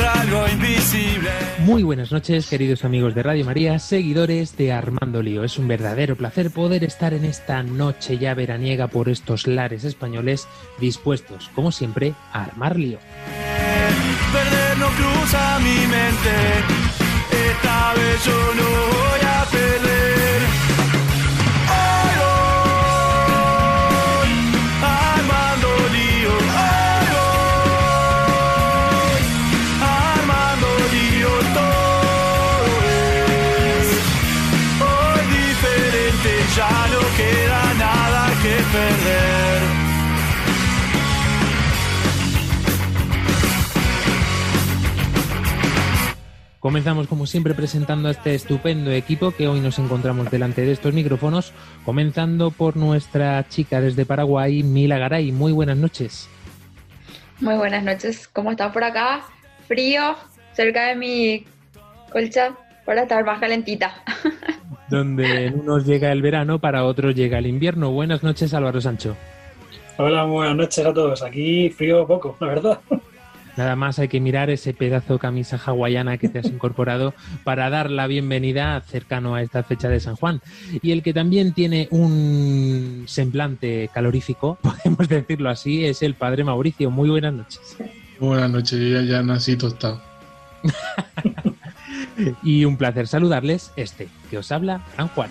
contra invisible. Muy buenas noches, queridos amigos de Radio María, seguidores de Armando Lío. Es un verdadero placer poder estar en esta noche ya veraniega por estos lares españoles, dispuestos, como siempre, a armar lío. Perder no cruza mi mente. Esta vez yo no voy perder. Comenzamos como siempre presentando a este estupendo equipo que hoy nos encontramos delante de estos micrófonos, comenzando por nuestra chica desde Paraguay, Mila Garay. Muy buenas noches. Muy buenas noches, ¿cómo están por acá? Frío, cerca de mi colcha para estar más calentita. Donde en unos llega el verano, para otros llega el invierno. Buenas noches, Álvaro Sancho. Hola, buenas noches a todos. Aquí frío poco, la verdad. Nada más hay que mirar ese pedazo de camisa hawaiana que te has incorporado para dar la bienvenida cercano a esta fecha de San Juan. Y el que también tiene un semblante calorífico, podemos decirlo así, es el padre Mauricio. Muy buenas noches. Buenas noches, yo ya, ya nací tostado. Y un placer saludarles, este que os habla, San Juan.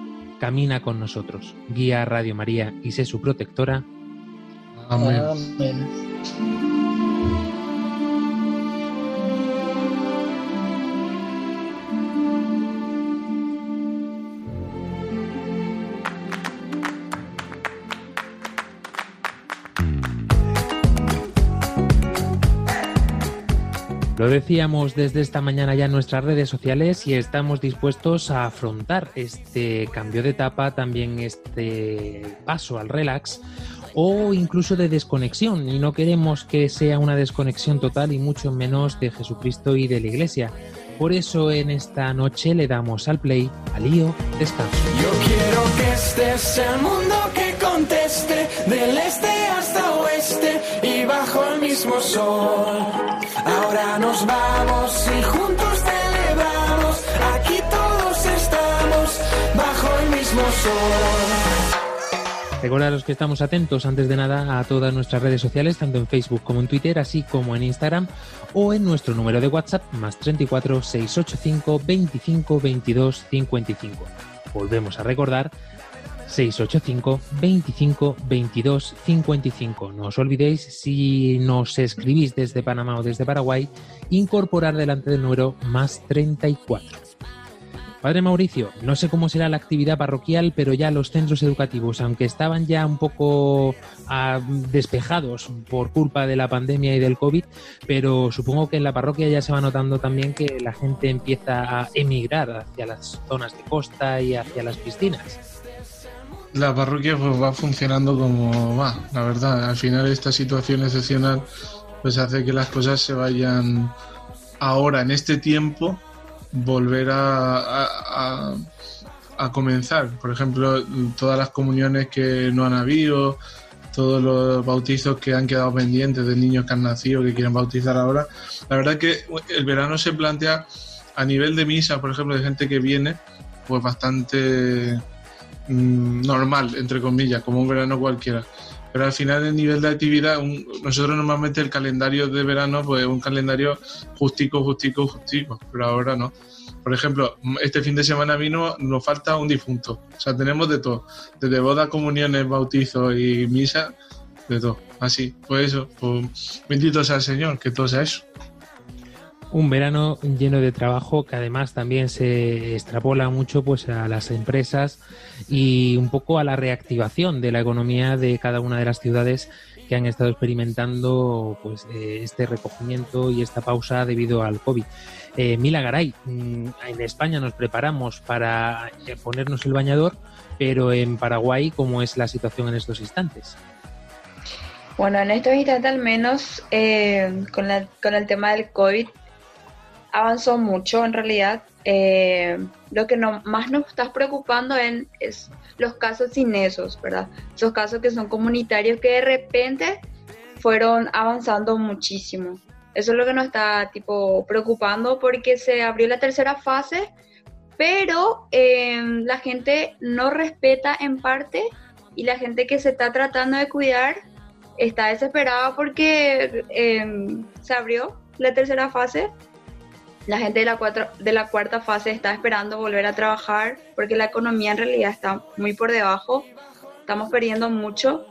camina con nosotros, guía a Radio María y sé su protectora. Amén. Amén. Lo decíamos desde esta mañana ya en nuestras redes sociales y estamos dispuestos a afrontar este cambio de etapa, también este paso al relax o incluso de desconexión. Y no queremos que sea una desconexión total y mucho menos de Jesucristo y de la Iglesia. Por eso en esta noche le damos al play a Lío Descanso. Yo quiero que sea el mundo que conteste del este hasta oeste y bajo el mismo sol. Ahora nos vamos y juntos celebramos. Aquí todos estamos bajo el mismo sol. Recordaros que estamos atentos antes de nada a todas nuestras redes sociales, tanto en Facebook como en Twitter, así como en Instagram o en nuestro número de WhatsApp más 34 685 25 22 55. Volvemos a recordar 685 25 22 55. No os olvidéis, si nos escribís desde Panamá o desde Paraguay, incorporar delante del número más 34. Padre Mauricio, no sé cómo será la actividad parroquial, pero ya los centros educativos, aunque estaban ya un poco ah, despejados por culpa de la pandemia y del COVID, pero supongo que en la parroquia ya se va notando también que la gente empieza a emigrar hacia las zonas de costa y hacia las piscinas. La parroquia pues va funcionando como va, la verdad. Al final esta situación excepcional pues hace que las cosas se vayan ahora, en este tiempo, volver a, a- a- comenzar. Por ejemplo, todas las comuniones que no han habido, todos los bautizos que han quedado pendientes de niños que han nacido, que quieren bautizar ahora. La verdad que el verano se plantea a nivel de misa, por ejemplo, de gente que viene, pues bastante mm, normal, entre comillas, como un verano cualquiera. Pero al final, el nivel de actividad, nosotros normalmente el calendario de verano, pues un calendario justico, justico, justico, pero ahora no. Por ejemplo, este fin de semana vino, nos falta un difunto. O sea, tenemos de todo. Desde bodas, comuniones, bautizos y misa, de todo. Así, pues eso. Pues bendito sea el Señor, que todo sea eso. Un verano lleno de trabajo que además también se extrapola mucho pues a las empresas y un poco a la reactivación de la economía de cada una de las ciudades que han estado experimentando pues eh, este recogimiento y esta pausa debido al COVID. Eh, mm, en España nos preparamos para eh, ponernos el bañador, pero en Paraguay, ¿cómo es la situación en estos instantes? Bueno, en estos instantes al menos eh, con el tema del COVID avanzó mucho en realidad. lo que no, más nos está preocupando en, es los casos sin esos, ¿verdad? Esos casos que son comunitarios que de repente fueron avanzando muchísimo. Eso es lo que nos está tipo preocupando porque se abrió la tercera fase, pero em, la gente no respeta en parte y la gente que se está tratando de cuidar está desesperada porque em, se abrió la tercera fase. La gente de la, cuatro, de la cuarta fase está esperando volver a trabajar porque la economía en realidad está muy por debajo. Estamos perdiendo mucho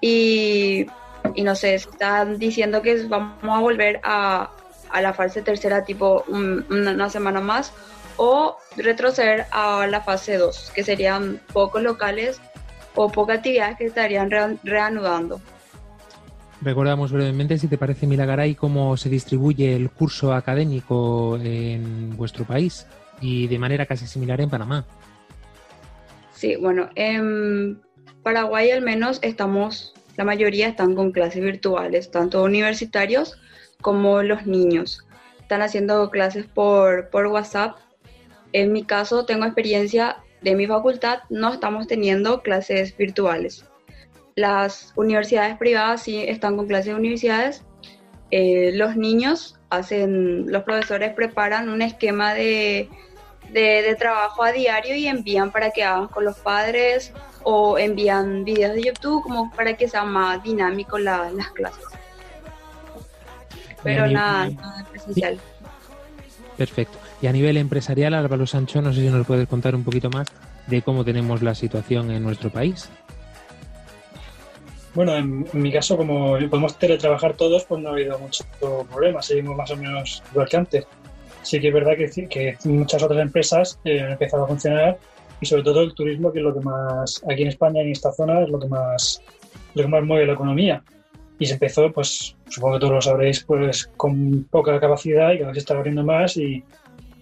y y no sé, están diciendo que vamos a volver a, la fase tercera tipo una semana más o retroceder a la fase 2, que serían pocos locales o pocas actividades que estarían reanudando. Recordamos brevemente, si te parece, Milagaray, cómo se distribuye el curso académico en vuestro país y de manera casi similar en Panamá. Sí, bueno, en Paraguay al menos estamos la mayoría están con clases virtuales, tanto universitarios como los niños. Están haciendo clases por, por WhatsApp. En mi caso, tengo experiencia de mi facultad, no estamos teniendo clases virtuales. Las universidades privadas sí están con clases de universidades. Eh, los niños hacen, los profesores preparan un esquema de, de, trabajo a diario y envían para que hagan con los padres o envían videos de YouTube como para que sea más dinámico las clases. Pero nada, nada presencial. Perfecto. Y a nivel empresarial, Álvaro Sancho, no sé si nos puedes contar un poquito más de cómo tenemos la situación en nuestro país. Bueno, en, mi caso, como podemos teletrabajar todos, pues no ha habido mucho problema, seguimos más o menos igual que antes. Sí que es verdad que, que muchas otras empresas eh, han empezado a funcionar y sobre todo el turismo, que es lo que más, aquí en España, en esta zona, es lo que más, lo que más mueve la economía. Y se empezó, pues supongo que todos lo sabréis, pues con poca capacidad y cada vez se está abriendo más y,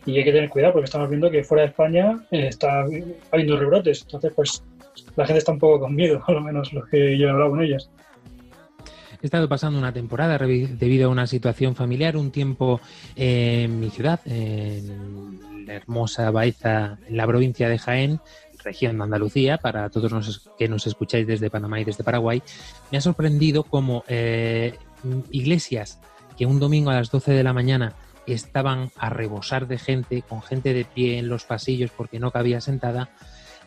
y hay que tener cuidado porque estamos viendo que fuera de España eh, está habiendo rebrotes. Entonces, pues la gente está un poco con miedo, a lo menos los que yo he hablado con ellas. He estado pasando una temporada debido a una situación familiar, un tiempo en mi ciudad, en la hermosa Baeza, en la provincia de Jaén, región de Andalucía, para todos los que nos escucháis desde Panamá y desde Paraguay, me ha sorprendido como eh, iglesias que un domingo a las 12 de la mañana estaban a rebosar de gente, con gente de pie en los pasillos porque no cabía sentada,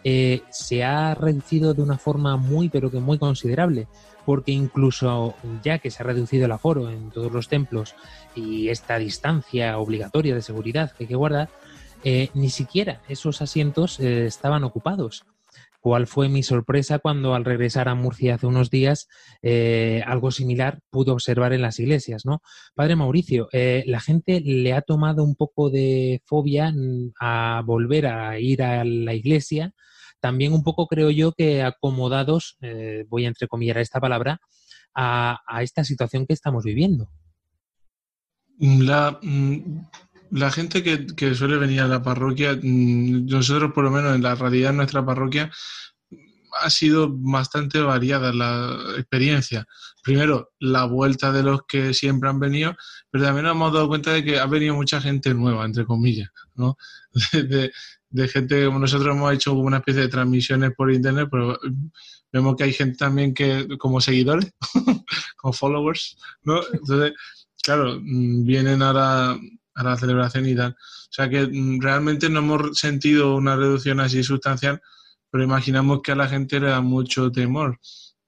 eh, se ha reducido de una forma muy, pero que muy considerable, porque incluso ya que se ha reducido el aforo en todos los templos y esta distancia obligatoria de seguridad que hay que guardar, eh, ni siquiera esos asientos eh, estaban ocupados. ¿Cuál fue mi sorpresa cuando al regresar a Murcia hace unos días algo similar pude observar en las iglesias, ¿no? Padre Mauricio, la gente le ha tomado un poco de fobia mm, a volver a ir a la iglesia también un poco creo yo que acomodados, eh, voy a entrecomillar esta palabra, a, esta situación que estamos viviendo. La, mm, la gente que, suele venir a la parroquia, mm, nosotros por lo menos en la realidad de nuestra parroquia, ha sido bastante variada la experiencia. Primero, la vuelta de los que siempre han venido, pero también nos hemos dado cuenta de que ha venido mucha gente nueva, entre comillas, ¿no? gente como nosotros hemos hecho una especie de transmisiones por internet, pero vemos que hay gente también que como seguidores, como followers, ¿no? Entonces, claro, mm, vienen a la, a la celebración y tal. O sea que mm, realmente no hemos sentido una reducción así sustancial, pero imaginamos que a la gente le da mucho temor,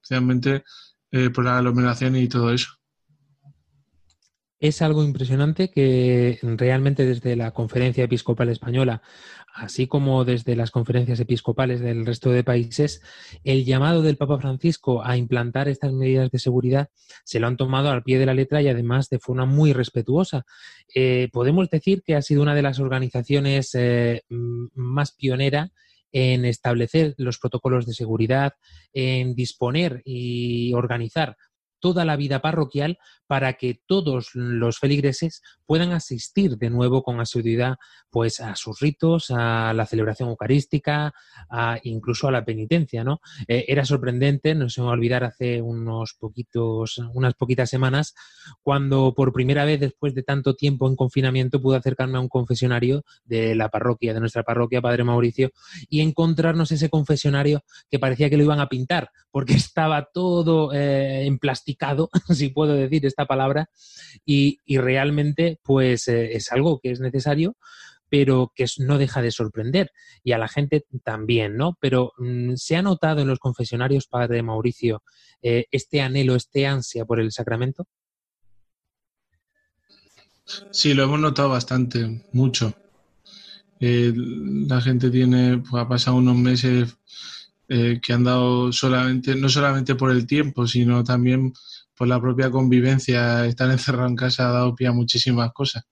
especialmente eh, por la aglomeración y todo eso. Es algo impresionante que realmente desde la Conferencia Episcopal Española, así como desde las conferencias episcopales del resto de países, el llamado del Papa Francisco a implantar estas medidas de seguridad se lo han tomado al pie de la letra y además de forma muy respetuosa. Eh, podemos decir que ha sido una de las organizaciones eh, más pionera en establecer los protocolos de seguridad, en disponer y organizar toda la vida parroquial para que todos los feligreses puedan asistir de nuevo con asiduidad pues a sus ritos, a la celebración eucarística, a, incluso a la penitencia, ¿no? Eh, era sorprendente, no se me va a olvidar hace unos poquitos, unas poquitas semanas, cuando por primera vez después de tanto tiempo en confinamiento pude acercarme a un confesionario de la parroquia, de nuestra parroquia, Padre Mauricio, y encontrarnos ese confesionario que parecía que lo iban a pintar, porque estaba todo eh, si puedo decir esta palabra, y, realmente pues eh, es algo que es necesario, pero que no deja de sorprender y a la gente también, ¿no? Pero mm, ¿se ha notado en los confesionarios, Padre Mauricio, eh, este anhelo, este ansia por el sacramento? Sí, lo hemos notado bastante, mucho. Eh, la gente tiene, pues, ha pasado unos meses eh, que han dado solamente, no solamente por el tiempo, sino también por la propia convivencia. Estar encerrado en casa ha dado pie a muchísimas cosas.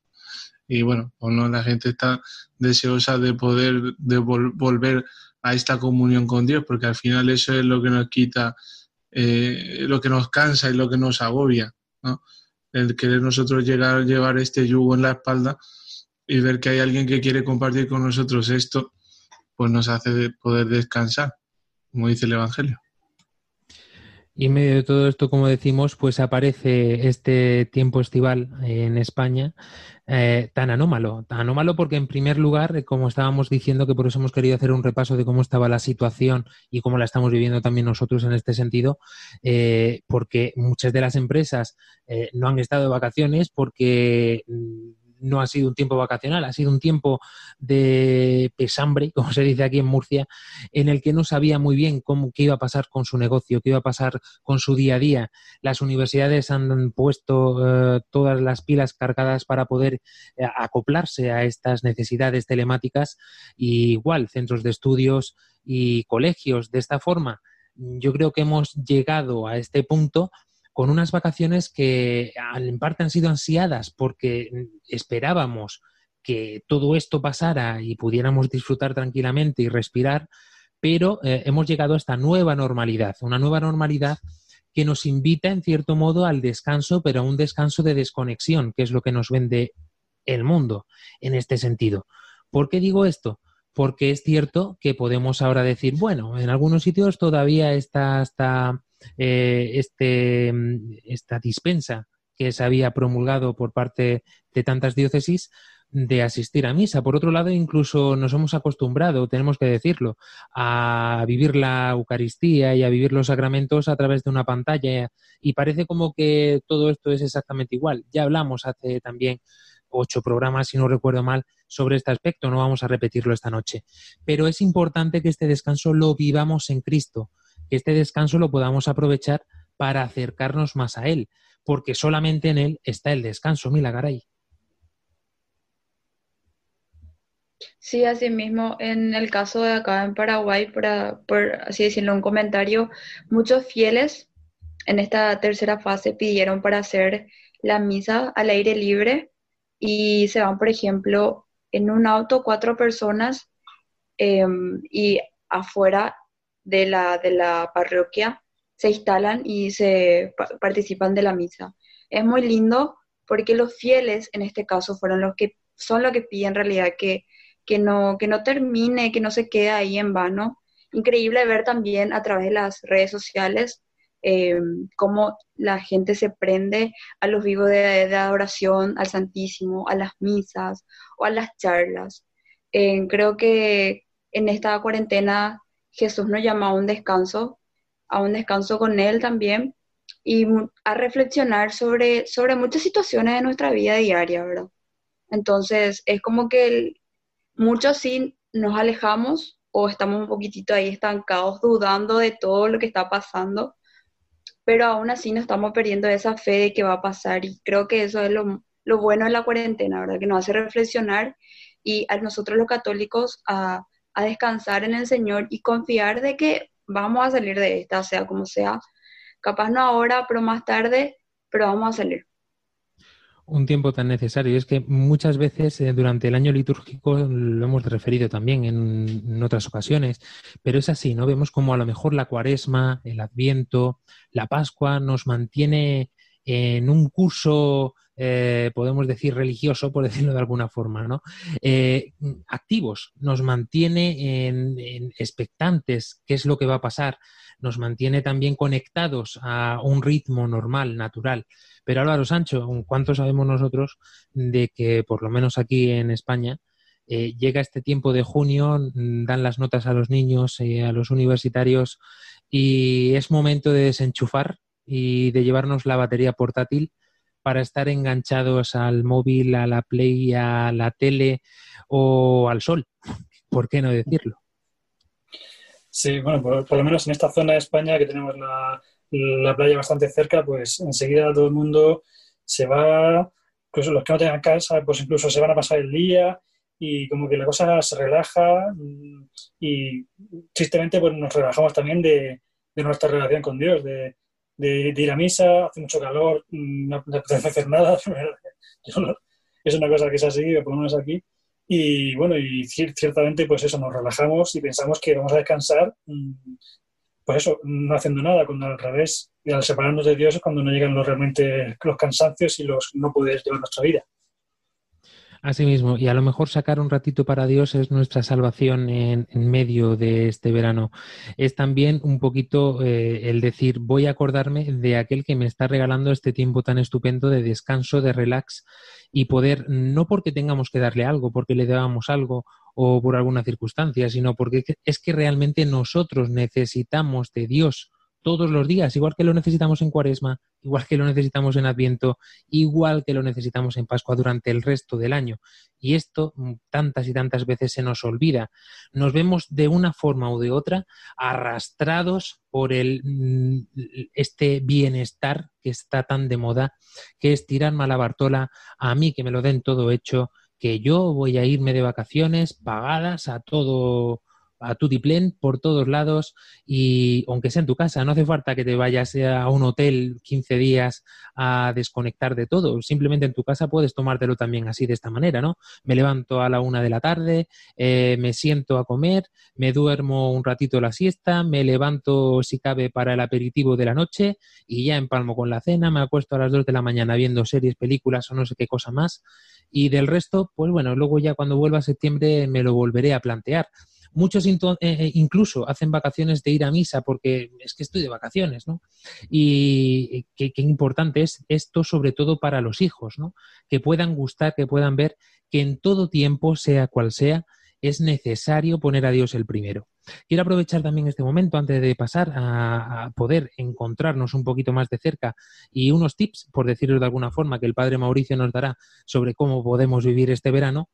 Y bueno, pues no, la gente está deseosa de poder de volver a esta comunión con Dios, porque al final eso es lo que nos quita, eh, lo que nos cansa y lo que nos agobia. ¿no? El querer nosotros llegar llevar este yugo en la espalda y ver que hay alguien que quiere compartir con nosotros esto, pues nos hace poder descansar como dice el Evangelio. Y en medio de todo esto, como decimos, pues aparece este tiempo estival en España eh, tan anómalo. Tan anómalo porque, en primer lugar, eh, como estábamos diciendo, que por eso hemos querido hacer un repaso de cómo estaba la situación y cómo la estamos viviendo también nosotros en este sentido, eh, porque muchas de las empresas no han estado de vacaciones porque mm, no ha sido un tiempo vacacional, ha sido un tiempo de pesambre, como se dice aquí en Murcia, en el que no sabía muy bien cómo qué iba a pasar con su negocio, qué iba a pasar con su día a día. Las universidades han puesto eh, todas las pilas cargadas para poder eh, acoplarse a estas necesidades telemáticas y igual centros de estudios y colegios de esta forma. Yo creo que hemos llegado a este punto con unas vacaciones que en parte han sido ansiadas porque esperábamos que todo esto pasara y pudiéramos disfrutar tranquilamente y respirar, pero eh, hemos llegado a esta nueva normalidad, una nueva normalidad que nos invita en cierto modo al descanso, pero a un descanso de desconexión, que es lo que nos vende el mundo en este sentido. ¿Por qué digo esto? Porque es cierto que podemos ahora decir, bueno, en algunos sitios todavía está eh, este, esta dispensa que se había promulgado por parte de tantas diócesis de asistir a misa. Por otro lado, incluso nos hemos acostumbrado, tenemos que decirlo, a vivir la Eucaristía y a vivir los sacramentos a través de una pantalla y parece como que todo esto es exactamente igual. Ya hablamos hace también ocho programas, si no recuerdo mal, sobre este aspecto, no vamos a repetirlo esta noche. Pero es importante que este descanso lo vivamos en Cristo, que este descanso lo podamos aprovechar para acercarnos más a Él, porque solamente en Él está el descanso, Milagaray. Sí, así mismo, en el caso de acá en Paraguay, para, por así decirlo, un comentario, muchos fieles en esta tercera fase pidieron para hacer la misa al aire libre y se van, por ejemplo, en un auto cuatro personas em, y afuera de la, de la parroquia se instalan y se participan de la misa. Es muy lindo porque los fieles en este caso fueron los que son los que piden en realidad que, que, no, que no termine, que no se quede ahí en vano. Increíble ver también a través de las redes sociales eh, cómo la gente se prende a los vivos de, de, adoración al Santísimo, a las misas o a las charlas. Eh, creo que en esta cuarentena Jesús nos llama a un descanso, a un descanso con Él también y a reflexionar sobre, sobre muchas situaciones de nuestra vida diaria, ¿verdad? Entonces, es como que muchos sí nos alejamos o estamos un poquitito ahí estancados, dudando de todo lo que está pasando, pero aún así no estamos perdiendo esa fe de que va a pasar y creo que eso es lo, lo bueno de la cuarentena, ¿verdad? Que nos hace reflexionar y a nosotros los católicos a, a descansar en el Señor y confiar de que vamos a salir de esta, sea como sea, capaz no ahora, pero más tarde, pero vamos a salir un tiempo tan necesario. Es que muchas veces eh, durante el año litúrgico lo hemos referido también en, en, otras ocasiones, pero es así, ¿no? Vemos como a lo mejor la cuaresma, el adviento, la Pascua nos mantiene en un curso eh, podemos decir religioso, por decirlo de alguna forma, ¿no? Eh, activos, nos mantiene en, expectantes qué es lo que va a pasar, nos mantiene también conectados a un ritmo normal, natural. Pero Álvaro Sancho, ¿cuánto sabemos nosotros de que, por lo menos aquí en España, eh, llega este tiempo de junio, dan las notas a los niños, eh, a los universitarios, y es momento de desenchufar y de llevarnos la batería portátil para estar enganchados al móvil, a la play, a la tele o al sol. ¿Por qué no decirlo? Sí, bueno, por, lo menos en esta zona de España que tenemos la, la playa bastante cerca, pues enseguida todo el mundo se va, incluso los que no tengan casa, pues incluso se van a pasar el día y como que la cosa se relaja y tristemente pues nos relajamos también de, de nuestra relación con Dios, de, de, ir a misa, hace mucho calor, mm, no, apetece hacer nada, no, es una cosa que es así, por lo menos aquí. Y bueno, y ciertamente pues eso, nos relajamos y pensamos que vamos a descansar, mm, pues eso, no haciendo nada, cuando al revés, y al separarnos de Dios es cuando no llegan los, realmente los cansancios y los no poder llevar nuestra vida. Así mismo, y a lo mejor sacar un ratito para Dios es nuestra salvación en, en medio de este verano. Es también un poquito eh, el decir, voy a acordarme de aquel que me está regalando este tiempo tan estupendo de descanso, de relax y poder, no porque tengamos que darle algo, porque le debamos algo o por alguna circunstancia, sino porque es que realmente nosotros necesitamos de Dios todos los días, igual que lo necesitamos en Cuaresma, igual que lo necesitamos en Adviento, igual que lo necesitamos en Pascua durante el resto del año. Y esto mm, tantas y tantas veces se nos olvida. Nos vemos de una forma u de otra arrastrados por el, mm, este bienestar que está tan de moda, que es tirarme a a mí que me lo den todo hecho, que yo voy a irme de vacaciones pagadas a todo a tu diplén por todos lados y aunque sea en tu casa, no hace falta que te vayas a un hotel 15 días a desconectar de todo, simplemente en tu casa puedes tomártelo también así de esta manera, ¿no? Me levanto a la una de la tarde, eh, me siento a comer, me duermo un ratito la siesta, me levanto si cabe para el aperitivo de la noche y ya empalmo con la cena, me acuesto a las dos de la mañana viendo series, películas o no sé qué cosa más y del resto, pues bueno, luego ya cuando vuelva a septiembre me lo volveré a plantear. Muchos eh, eh, incluso hacen vacaciones de ir a misa porque es que estoy de vacaciones, ¿no? Y qué, qué importante es esto, sobre todo para los hijos, ¿no? Que puedan gustar, que puedan ver que en todo tiempo, sea cual sea, es necesario poner a Dios el primero. Quiero aprovechar también este momento antes de pasar a, a, poder encontrarnos un poquito más de cerca y unos tips, por decirlo de alguna forma, que el Padre Mauricio nos dará sobre cómo podemos vivir este verano,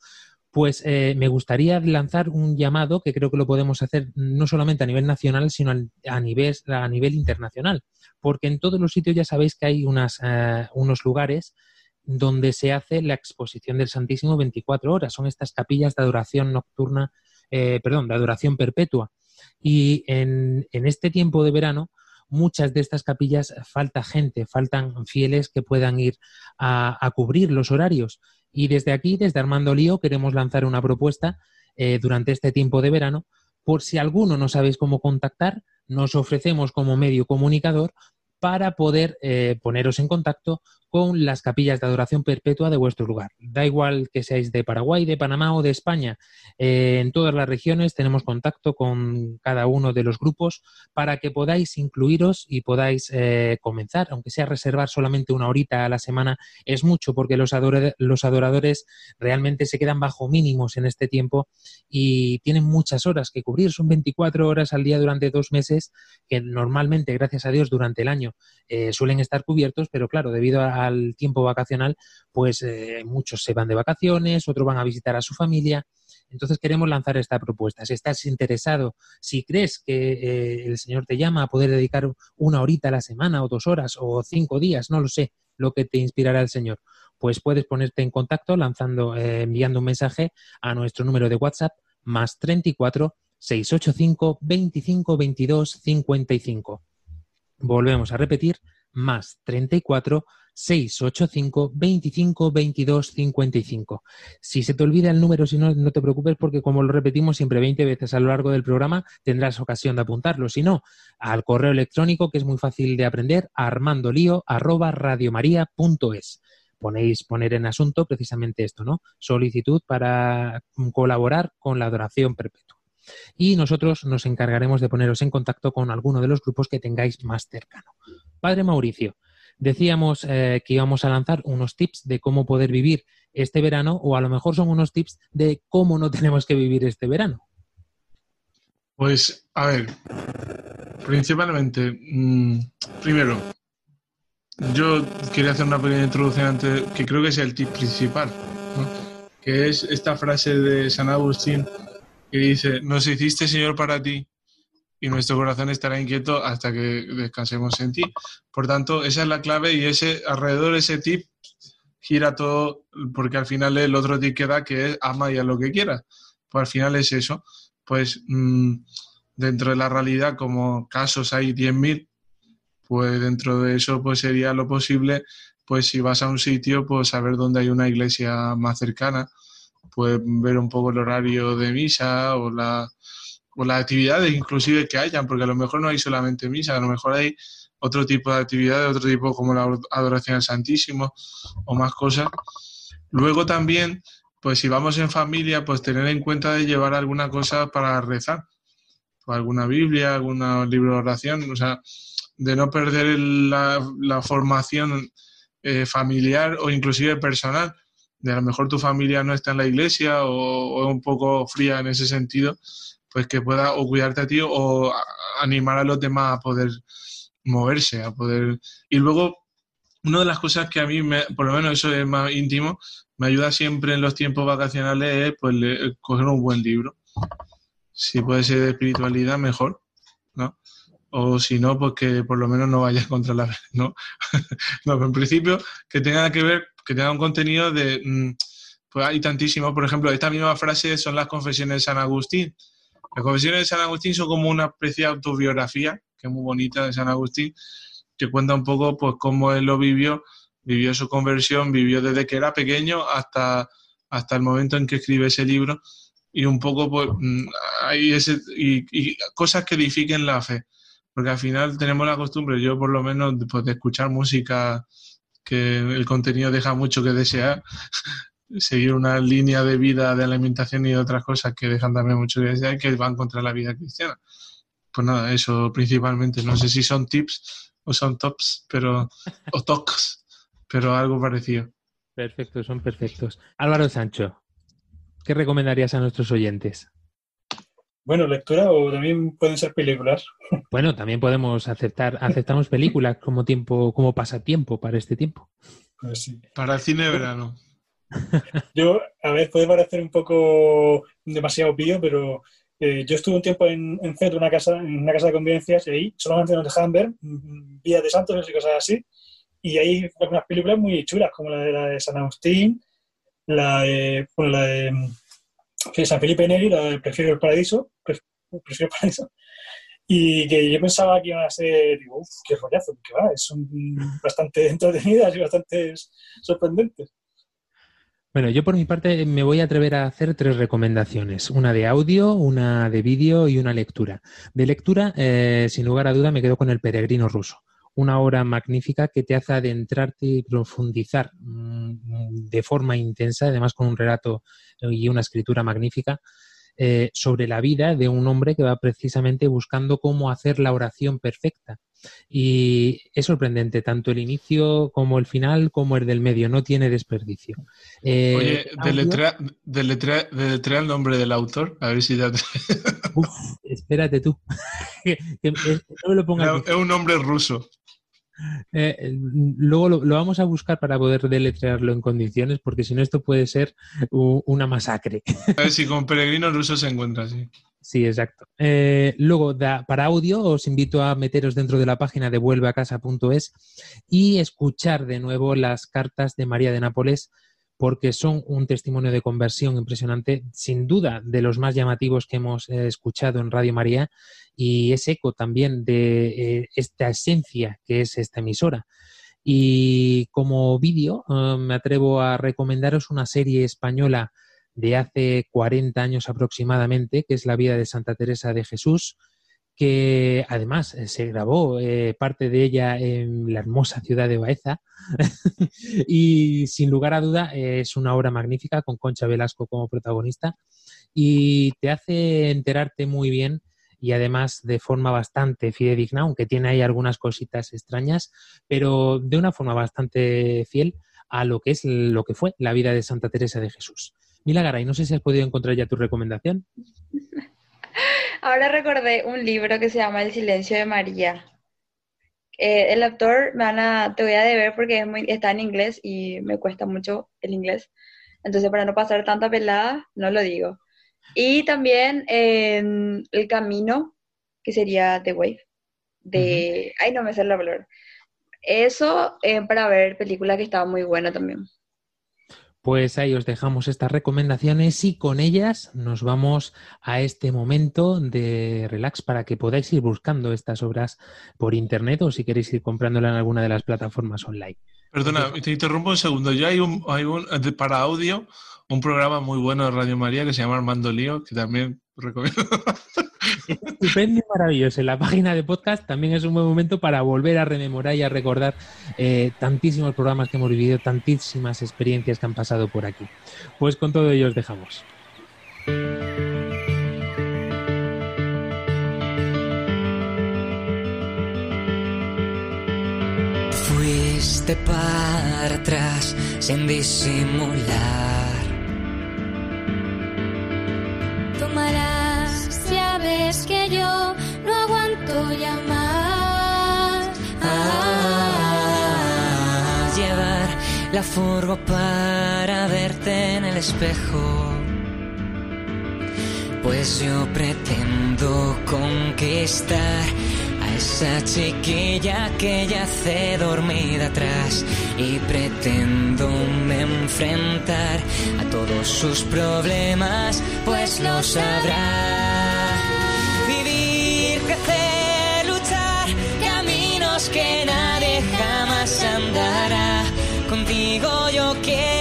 pues eh, me gustaría lanzar un llamado que creo que lo podemos hacer no solamente a nivel nacional, sino a nivel, internacional, porque en todos los sitios ya sabéis que hay unas, eh, unos lugares donde se hace la exposición del Santísimo 24 horas. Son estas capillas de adoración nocturna, eh, perdón, de adoración perpetua. Y en, en este tiempo de verano, muchas de estas capillas falta gente, faltan fieles que puedan ir a cubrir los horarios. Y desde aquí, desde Armando Lío, queremos lanzar una propuesta eh, durante este tiempo de verano. Por si alguno no sabéis cómo contactar, nos ofrecemos como medio comunicador para poder eh, poneros en contacto con las capillas de adoración perpetua de vuestro lugar. Da igual que seáis de Paraguay, de Panamá o de España. Eh, en todas las regiones tenemos contacto con cada uno de los grupos para que podáis incluiros y podáis eh, comenzar, aunque sea reservar solamente una horita a la semana, es mucho porque los, adoradores realmente se quedan bajo mínimos en este tiempo y tienen muchas horas que cubrir. Son 24 horas al día durante dos meses que normalmente, gracias a Dios, durante el año eh, suelen estar cubiertos, pero claro, debido a al tiempo vacacional, pues eh, muchos se van de vacaciones, otros van a visitar a su familia. Entonces queremos lanzar esta propuesta. Si estás interesado, si crees que eh, el Señor te llama a poder dedicar una horita a la semana o dos horas o cinco días, no lo sé, lo que te inspirará el Señor, pues puedes ponerte en contacto lanzando, eh, enviando un mensaje a nuestro número de WhatsApp más 34 685 25 22 55. Volvemos a repetir, más 34 685 25 22 55. Si se te olvida el número, si no, no te preocupes porque como lo repetimos siempre 20 veces a lo largo del programa, tendrás ocasión de apuntarlo. Si no, al correo electrónico que es muy fácil de aprender, armandolío arroba radiomaria.es. Ponéis poner en asunto precisamente esto, ¿no? Solicitud para colaborar con la adoración perpetua. Y nosotros nos encargaremos de poneros en contacto con alguno de los grupos que tengáis más cercano. Padre Mauricio, Decíamos eh, que íbamos a lanzar unos tips de cómo poder vivir este verano o a lo mejor son unos tips de cómo no tenemos que vivir este verano. Pues, a ver, principalmente, mm, primero, yo quería hacer una pequeña introducción antes, que creo que es el tip principal, que es esta frase de San Agustín que dice, nos hiciste Señor para ti y nuestro corazón estará inquieto hasta que descansemos en ti. Por tanto, esa es la clave y ese alrededor de ese tip gira todo, porque al final el otro tip que da que es ama y a lo que quiera. Pues al final es eso. Pues mm, dentro de la realidad, como casos hay 10.000, pues dentro de eso pues sería lo posible, pues si vas a un sitio, pues saber dónde hay una iglesia más cercana, pues ver un poco el horario de misa o la o las actividades inclusive que hayan, porque a lo mejor no hay solamente misa, a lo mejor hay otro tipo de actividades, otro tipo como la adoración al Santísimo o más cosas. Luego también, pues si vamos en familia, pues tener en cuenta de llevar alguna cosa para rezar, pues alguna Biblia, algún libro de oración, o sea, de no perder la, formación eh, familiar o inclusive personal, de a lo mejor tu familia no está en la iglesia o, es un poco fría en ese sentido, pues que pueda o cuidarte a ti o animar a los demás a poder moverse, a poder... Y luego, una de las cosas que a mí, me, por lo menos eso es más íntimo, me ayuda siempre en los tiempos vacacionales es pues, coger un buen libro. Si puede ser de espiritualidad, mejor, ¿no? O si no, pues que por lo menos no vayas contra la... ¿no? no, en principio, que tenga que ver, que tenga un contenido de... Mm, pues hay tantísimo, por ejemplo, esta misma frase son las confesiones de San Agustín, las confesiones de San Agustín son como una especie de autobiografía, que es muy bonita de San Agustín, que cuenta un poco pues cómo él lo vivió, vivió su conversión, vivió desde que era pequeño hasta, hasta el momento en que escribe ese libro y un poco pues mm, hay ese, y, cosas que edifiquen la fe, porque al final tenemos la costumbre, yo por lo menos, pues, de escuchar música que el contenido deja mucho que desear, seguir una línea de vida de alimentación y otras cosas que dejan también mucho que desear que van contra la vida cristiana. Pues nada, eso principalmente. No sé si son tips o son tops, pero o tocs, pero algo parecido. Perfecto, son perfectos. Álvaro Sancho, ¿qué recomendarías a nuestros oyentes? Bueno, lectura o también pueden ser películas. Bueno, también podemos aceptar, aceptamos películas como tiempo, como pasatiempo para este tiempo. Pues sí. Para el cine de verano. Yo, a ver, puede parecer un poco demasiado pío, pero eh, yo estuve un tiempo en, en una casa, en una casa de convivencias, y ahí solamente nos dejaban ver mm, Vías de Santos y cosas así. Y hay algunas películas muy chulas, como la de, la de San Agustín, la de, la de, mm, San Felipe Neri, la de Prefiero el Paraíso, Prefiero el Paraíso. Y que yo pensaba que iban a ser, uff, qué rollazo, que va, son bastante entretenidas y bastante sorprendentes. Bueno, yo por mi parte me voy a atrever a hacer tres recomendaciones, una de audio, una de vídeo y una lectura. De lectura, eh, sin lugar a duda, me quedo con El peregrino ruso, una obra magnífica que te hace adentrarte y profundizar mm, de forma intensa, además con un relato y una escritura magnífica, eh, sobre la vida de un hombre que va precisamente buscando cómo hacer la oración perfecta. Y es sorprendente, tanto el inicio como el final, como el del medio, no tiene desperdicio. Eh, Oye, deletrea, deletrea, el nombre del autor, a ver si ya Uf, espérate tú. no lo pongas. Es un nombre ruso. Eh, luego lo, vamos a buscar para poder deletrearlo en condiciones, porque si no, esto puede ser una masacre. A ver si con peregrino ruso se encuentra así. Sí, exacto. Eh, luego, para audio, os invito a meteros dentro de la página de vuelveacasa.es y escuchar de nuevo las cartas de María de Nápoles porque son un testimonio de conversión impresionante, sin duda de los más llamativos que hemos eh, escuchado en Radio María y es eco también de eh, esta esencia que es esta emisora. Y como vídeo eh, me atrevo a recomendaros una serie española de hace 40 años aproximadamente, que es La vida de Santa Teresa de Jesús, que además eh, se grabó eh, parte de ella en la hermosa ciudad de Baeza y sin lugar a duda es una obra magnífica con Concha Velasco como protagonista y te hace enterarte muy bien y además de forma bastante fidedigna, aunque tiene ahí algunas cositas extrañas, pero de una forma bastante fiel a lo que es lo que fue la vida de Santa Teresa de Jesús. Mila y no sé si has podido encontrar ya tu recomendación. Ahora recordé un libro que se llama El silencio de María. Eh, el autor me van a, te voy a deber porque es muy, está en inglés y me cuesta mucho el inglés. Entonces, para no pasar tanta pelada, no lo digo. Y también El Camino, que sería The Wave. De. Ay, no me sé la palabra. Eso eh, para ver película que estaba muy buena también. Pues ahí os dejamos estas recomendaciones y con ellas nos vamos a este momento de relax para que podáis ir buscando estas obras por internet o si queréis ir comprándolas en alguna de las plataformas online. Perdona, te interrumpo un segundo. Ya hay un, hay un para audio un programa muy bueno de Radio María que se llama Armando Lío, que también recomiendo. Estupendo y maravilloso. En la página de podcast también es un buen momento para volver a rememorar y a recordar eh, tantísimos programas que hemos vivido, tantísimas experiencias que han pasado por aquí. Pues con todo ello os dejamos. Fuiste para atrás sin disimular es que yo no aguanto llamar. Ah, llevar la furgo para verte en el espejo. Pues yo pretendo conquistar a esa chiquilla que yace dormida atrás y pretendo enfrentar a todos sus problemas, pues lo sabrá. Que nadie jamás andará. Contigo yo quiero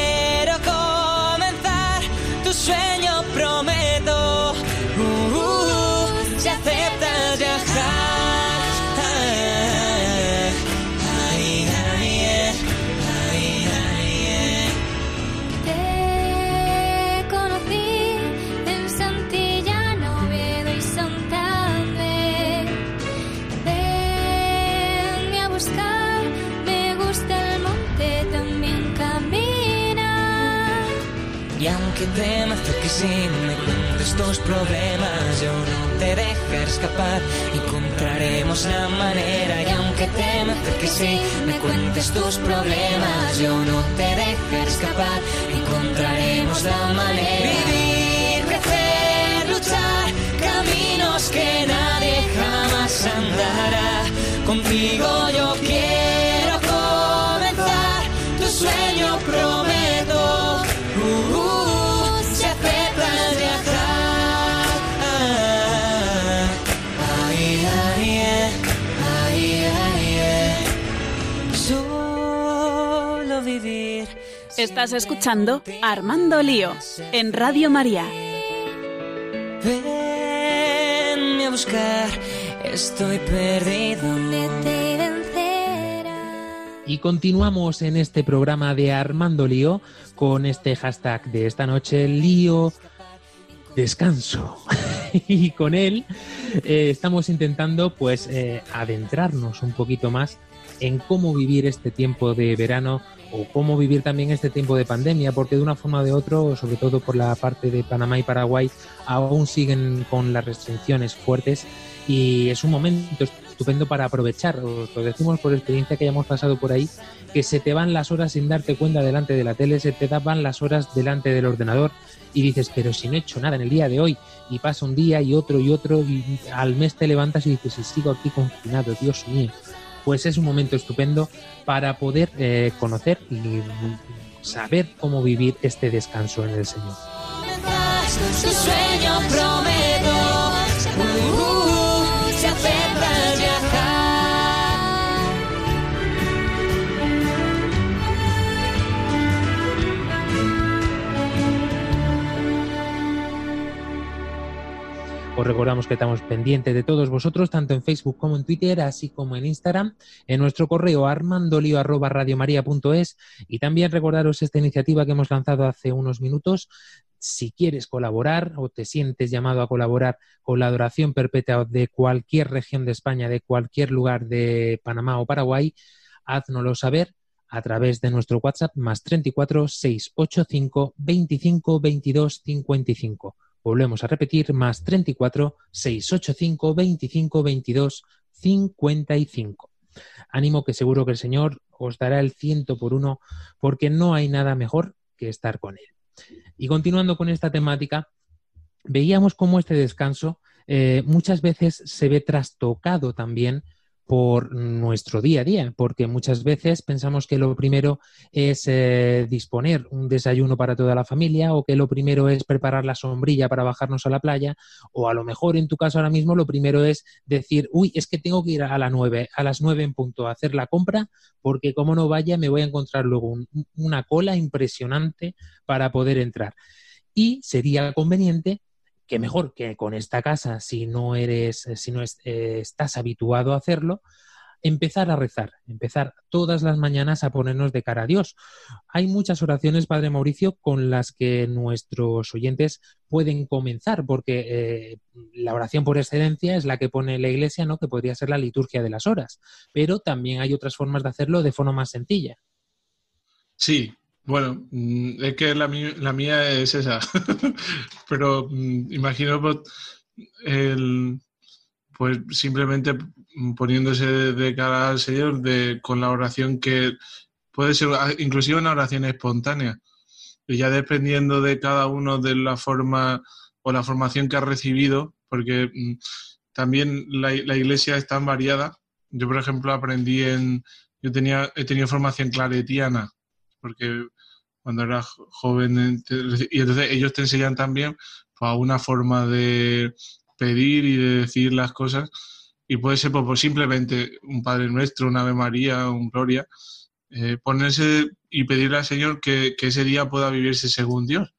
que temas que si me cuentes tus problemas yo no te dejaré escapar encontraremos la manera. Y aunque temas que si me cuentes tus problemas yo no te dejaré escapar encontraremos la manera. Vivir crecer luchar caminos que nadie jamás andará. Contigo yo quiero comenzar tu sueño prometo Estás escuchando Armando Lío en Radio María. Venme a buscar, estoy perdido. Y continuamos en este programa de Armando Lío con este hashtag de esta noche, Lío Descanso. y con él eh, estamos intentando pues eh, adentrarnos un poquito más en cómo vivir este tiempo de verano o cómo vivir también este tiempo de pandemia, porque de una forma o de otra, sobre todo por la parte de Panamá y Paraguay, aún siguen con las restricciones fuertes y es un momento estupendo para aprovechar. Lo decimos por experiencia que hayamos pasado por ahí, que se te van las horas sin darte cuenta delante de la tele, se te van las horas delante del ordenador y dices, pero si no he hecho nada en el día de hoy, y pasa un día y otro y otro, y al mes te levantas y dices, si sigo aquí confinado, Dios mío. Pues es un momento estupendo para poder eh, conocer y saber cómo vivir este descanso en el Señor. Os recordamos que estamos pendientes de todos vosotros, tanto en Facebook como en Twitter, así como en Instagram, en nuestro correo armandolio.radiomaria.es y también recordaros esta iniciativa que hemos lanzado hace unos minutos. Si quieres colaborar o te sientes llamado a colaborar con la adoración perpetua de cualquier región de España, de cualquier lugar de Panamá o Paraguay, háznoslo saber a través de nuestro WhatsApp más 34 685 25 22 55. Volvemos a repetir, más 34 685 25 22 55. Ánimo que seguro que el Señor os dará el ciento por uno, porque no hay nada mejor que estar con Él. Y continuando con esta temática, veíamos cómo este descanso eh, muchas veces se ve trastocado también por nuestro día a día, porque muchas veces pensamos que lo primero es eh, disponer un desayuno para toda la familia o que lo primero es preparar la sombrilla para bajarnos a la playa o a lo mejor en tu caso ahora mismo lo primero es decir, uy, es que tengo que ir a las nueve, a las nueve en punto a hacer la compra porque como no vaya me voy a encontrar luego una cola impresionante para poder entrar. Y sería conveniente que mejor que con esta casa, si no eres, eh, si no eh, estás habituado a hacerlo, empezar a rezar, empezar todas las mañanas a ponernos de cara a Dios. Hay muchas oraciones, Padre Mauricio, con las que nuestros oyentes pueden comenzar, porque eh, la oración por excelencia es la que pone la Iglesia, ¿no? Que podría ser la liturgia de las horas, pero también hay otras formas de hacerlo de forma más sencilla. Sí, bueno, mm, es que la, mía, es esa, pero mm, imagino pues, pues simplemente poniéndose de cara al Señor de, con la oración que puede ser inclusive una oración espontánea. Y ya dependiendo de cada uno de la forma o la formación que ha recibido, porque mm, también la, la iglesia es tan variada. Yo, por ejemplo, aprendí en, yo tenía, he tenido formación claretiana, porque cuando eras joven, y entonces ellos te enseñan también pues, una forma de pedir y de decir las cosas, y puede ser pues, pues, simplemente un Padre Nuestro, una Ave María, un Gloria, eh, ponerse y pedirle al Señor que, ese día pueda vivirse según Dios.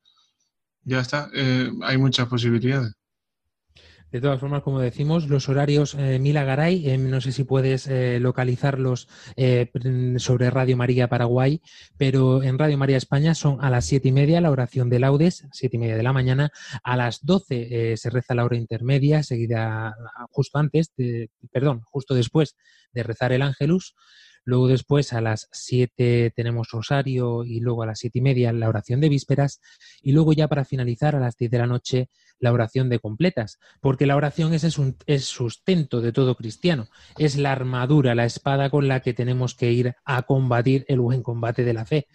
Ya está, eh, hay muchas posibilidades. De todas formas, como decimos, los horarios eh, Mila Garay, eh, no sé si puedes eh, localizarlos sobre Radio María Paraguay, pero en Radio María España son a las siete y media la oración de laudes, siete y media de la mañana, a las doce se reza la hora intermedia, seguida justo antes, perdón, justo después de rezar el ángelus. Luego después a las 7 tenemos rosario y luego a las siete y media la oración de vísperas y luego ya para finalizar a las 10 de la noche la oración de completas, porque la oración es, es sustento de todo cristiano, es la armadura, la espada con la que tenemos que ir a combatir el buen combate de la fe.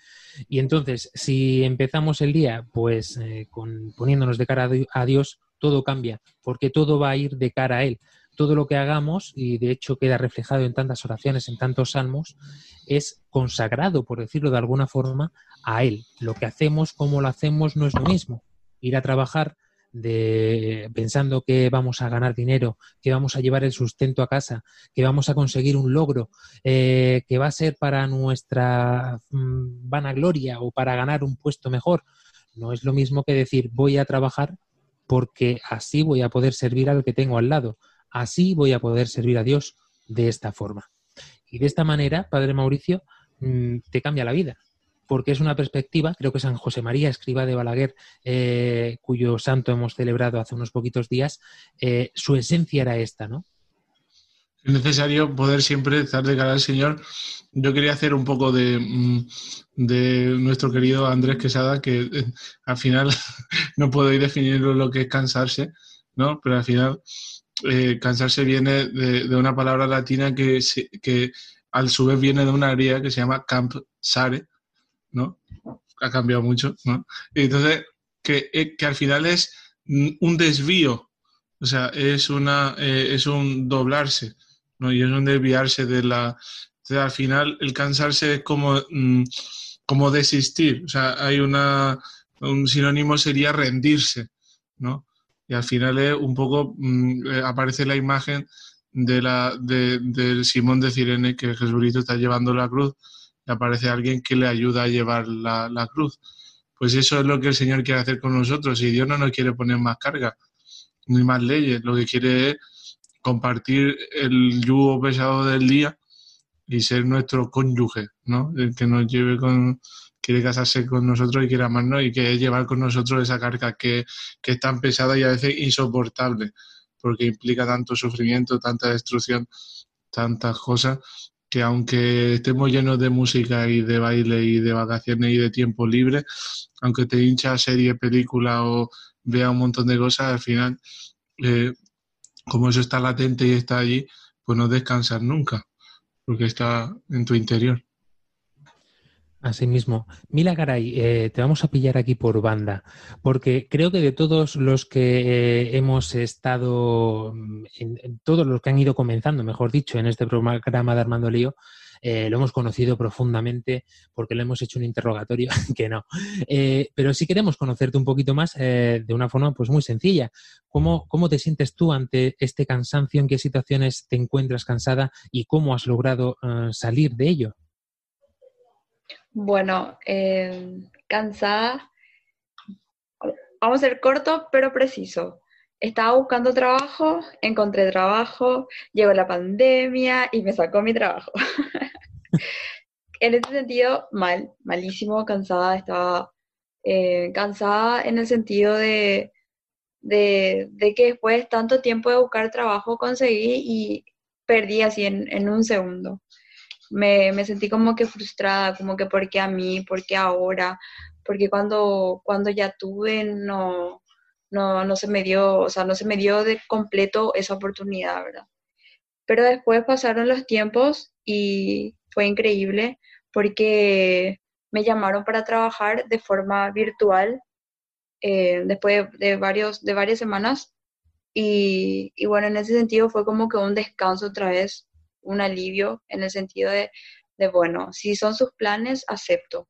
Y entonces, si empezamos el día pues eh, con, poniéndonos de cara a Dios, todo cambia, porque todo va a ir de cara a Él todo lo que hagamos, y de hecho queda reflejado en tantas oraciones, en tantos salmos, es consagrado, por decirlo de alguna forma, a Él. Lo que hacemos, como lo hacemos, no es lo mismo. Ir a trabajar de pensando que vamos a ganar dinero, que vamos a llevar el sustento a casa, que vamos a conseguir un logro, eh, que va a ser para nuestra mm, vanagloria o para ganar un puesto mejor. No es lo mismo que decir voy a trabajar porque así voy a poder servir al que tengo al lado. Así voy a poder servir a Dios de esta forma. Y de esta manera, Padre Mauricio, mm, te cambia la vida porque es una perspectiva, creo que San José María, escriba de Balaguer, eh, cuyo santo hemos celebrado hace unos poquitos días, eh, su esencia era esta, ¿no? Es necesario poder siempre estar de cara al Señor. Yo quería hacer un poco de, mm, nuestro querido Andrés Quesada, que eh, al final no puedo ir definiendo lo que es cansarse, ¿no? Pero al final cansarse viene de, una palabra latina que, que al su vez viene de una griega que se llama campsare, ¿no? Ha cambiado mucho, ¿no? Y entonces, que, eh, que al final es un desvío, o sea, es, una, eh, es un doblarse, ¿no? Y es un desviarse de la... al final, el cansarse es como, mm, como desistir, o sea, hay una... Un sinónimo sería rendirse, ¿no? Y al final es un poco, mm, eh, aparece la imagen de la, de, del Simón de Cirene que Jesucristo está llevando la cruz y aparece alguien que le ayuda a llevar la, cruz. Pues eso es lo que el Señor quiere hacer con nosotros y Dios no nos quiere poner más carga ni más leyes, lo que quiere es compartir el yugo pesado del día y ser nuestro cónyuge, ¿no? El que nos lleve con, quiere casarse con nosotros y quiere amarnos y quiere llevar con nosotros esa carga que, que, es tan pesada y a veces insoportable, porque implica tanto sufrimiento, tanta destrucción, tantas cosas, que aunque estemos llenos de música y de baile y de vacaciones y de tiempo libre, aunque te hincha serie, película o vea un montón de cosas, al final, eh, como eso está latente y está allí, pues no descansas nunca, porque está en tu interior. Así mismo. Mila Garay, eh, te vamos a pillar aquí por banda, porque creo que de todos los que eh, hemos estado, mm, en, todos los que han ido comenzando, mejor dicho, en este programa de Armando Lío, eh, lo hemos conocido profundamente porque le hemos hecho un interrogatorio que no. pero sí queremos conocerte un poquito más de una forma pues muy sencilla. ¿Cómo, ¿Cómo te sientes tú ante este cansancio? ¿En qué situaciones te encuentras cansada y cómo has logrado salir de ello? Bueno, eh, cansada. Vamos a ser corto pero preciso. Estaba buscando trabajo, encontré trabajo, llegó la pandemia y me sacó mi trabajo. en ese sentido, mal, malísimo, cansada. Estaba eh, cansada en el sentido de, de, que después de tanto tiempo de buscar trabajo conseguí y perdí así en, en un segundo me, sentí como que frustrada, como que ¿por qué a mí? ¿Por qué ahora? Porque cuando, cuando ya tuve no, no, no se me dio, o sea, no se me dio de completo esa oportunidad, ¿verdad? Pero después pasaron los tiempos y fue increíble porque me llamaron para trabajar de forma virtual eh, después de, varios, de varias semanas y, y, bueno, en ese sentido fue como que un descanso otra vez un alivio en el sentido de, bueno, si son sus planes, acepto.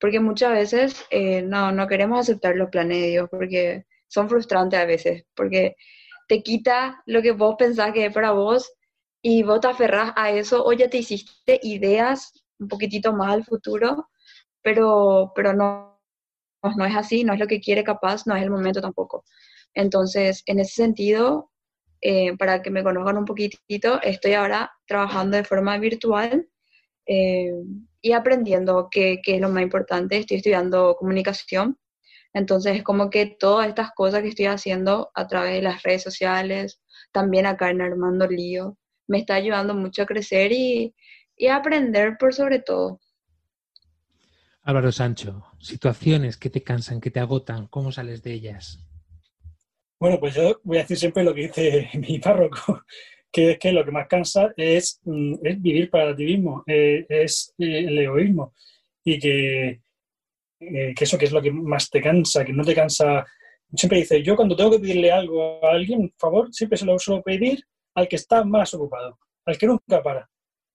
Porque muchas veces eh, no, no queremos aceptar los planes de Dios porque son frustrantes a veces, porque te quita lo que vos pensás que es para vos y vos te aferrás a eso o ya te hiciste ideas un poquitito más al futuro, pero, pero no, no es así, no es lo que quiere capaz, no es el momento tampoco. Entonces, en ese sentido, eh, para que me conozcan un poquitito, estoy ahora trabajando de forma virtual eh, y aprendiendo qué es lo más importante. Estoy estudiando comunicación, entonces es como que todas estas cosas que estoy haciendo a través de las redes sociales, también acá en Armando Lío, me está ayudando mucho a crecer y, y a aprender por sobre todo. Álvaro Sancho, situaciones que te cansan, que te agotan, ¿cómo sales de ellas? Bueno, pues yo voy a decir siempre lo que dice mi párroco, que es que lo que más cansa es, mm, vivir para ti mismo, eh, es eh, el egoísmo. Y eh, que, eso que es lo que más te cansa, que no te cansa. Siempre dice, yo cuando tengo que pedirle algo a alguien, por favor, siempre se lo suelo pedir al que está más ocupado, al que nunca para.